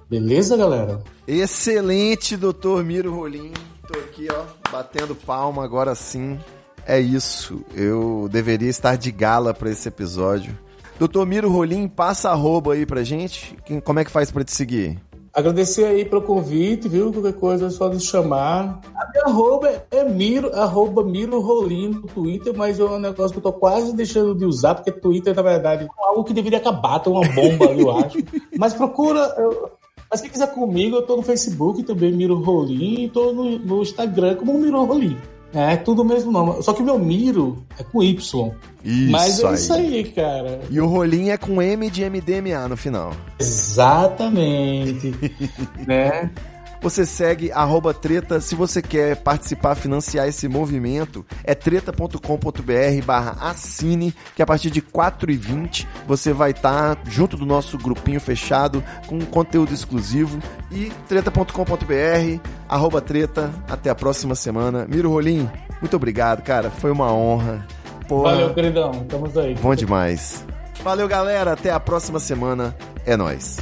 Beleza, galera? Excelente, doutor Miro Rolim. Tô aqui, ó, batendo palma agora sim. É isso. Eu deveria estar de gala para esse episódio. Doutor Miro Rolim, passa arroba aí pra gente. Quem- Como é que faz pra te seguir? Agradecer aí pelo convite, viu? Qualquer coisa é só nos chamar. A minha arroba é Miro, arroba Miro Rolim no Twitter, mas é um negócio que eu tô quase deixando de usar, porque Twitter, na verdade, é algo que deveria acabar, tem uma bomba ali, eu acho. Mas procura. eu- Mas quem quiser comigo, eu tô no Facebook também, Miro Rolim, e tô no, no Instagram como Miro Rolim. É, tudo o mesmo nome. Só que o meu Miro é com Y. Isso Mas é aí. isso aí, cara. E o Rolim é com M de MDMA no final. Exatamente. né? Você segue arroba treta. Se você quer participar, financiar esse movimento, é treta.com.br barra assine, que a partir de 4,20 você vai estar junto do nosso grupinho fechado com conteúdo exclusivo. E treta.com.br, arroba treta. Até a próxima semana. Miro Rolim, muito obrigado, cara. Foi uma honra. Porra, Valeu, queridão. Estamos aí. bom demais. Valeu, galera. Até a próxima semana. É nóis.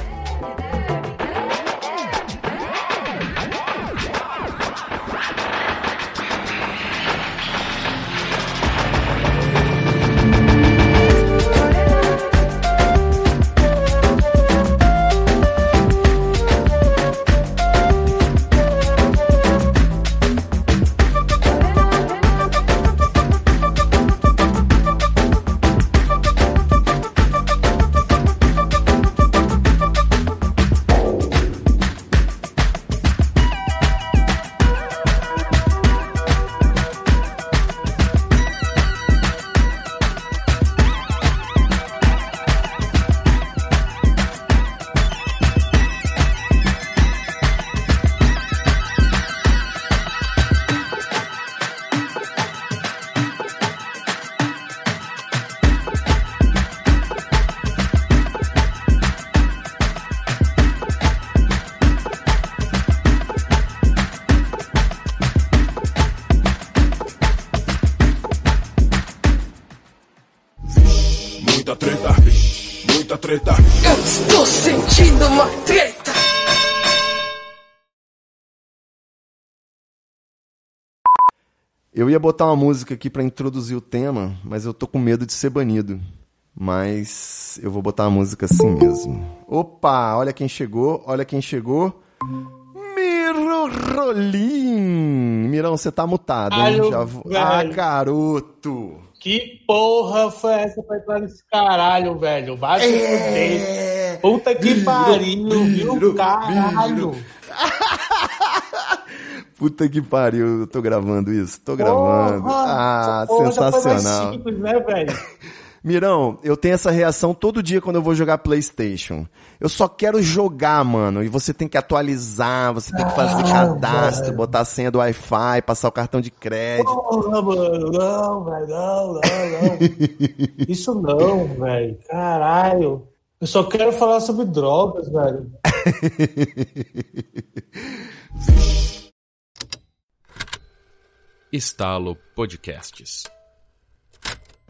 Eu ia botar uma música aqui pra introduzir o tema, mas eu tô com medo de ser banido. Mas eu vou botar a música assim mesmo. Opa, olha quem chegou, olha quem chegou. Miro Rolim! Mirão, você tá mutado, hein? Ai, Já vou... Ah, garoto! Que porra foi essa pra entrar nesse caralho, velho? Vai se. É... Puta que pariu, viu? Caralho. Puta que pariu, eu tô gravando isso, tô gravando. Porra, ah, porra sensacional. simples, né, velho? Mirão, eu tenho essa reação todo dia quando eu vou jogar PlayStation. Eu só quero jogar, mano. E você tem que atualizar, você tem que fazer Ah, cadastro, velho. botar a senha do Wi-Fi, passar o cartão de crédito. Porra, mano, não, velho, não, não, não. Isso não, velho. Caralho. Eu só quero falar sobre drogas, velho. Estalo Podcasts.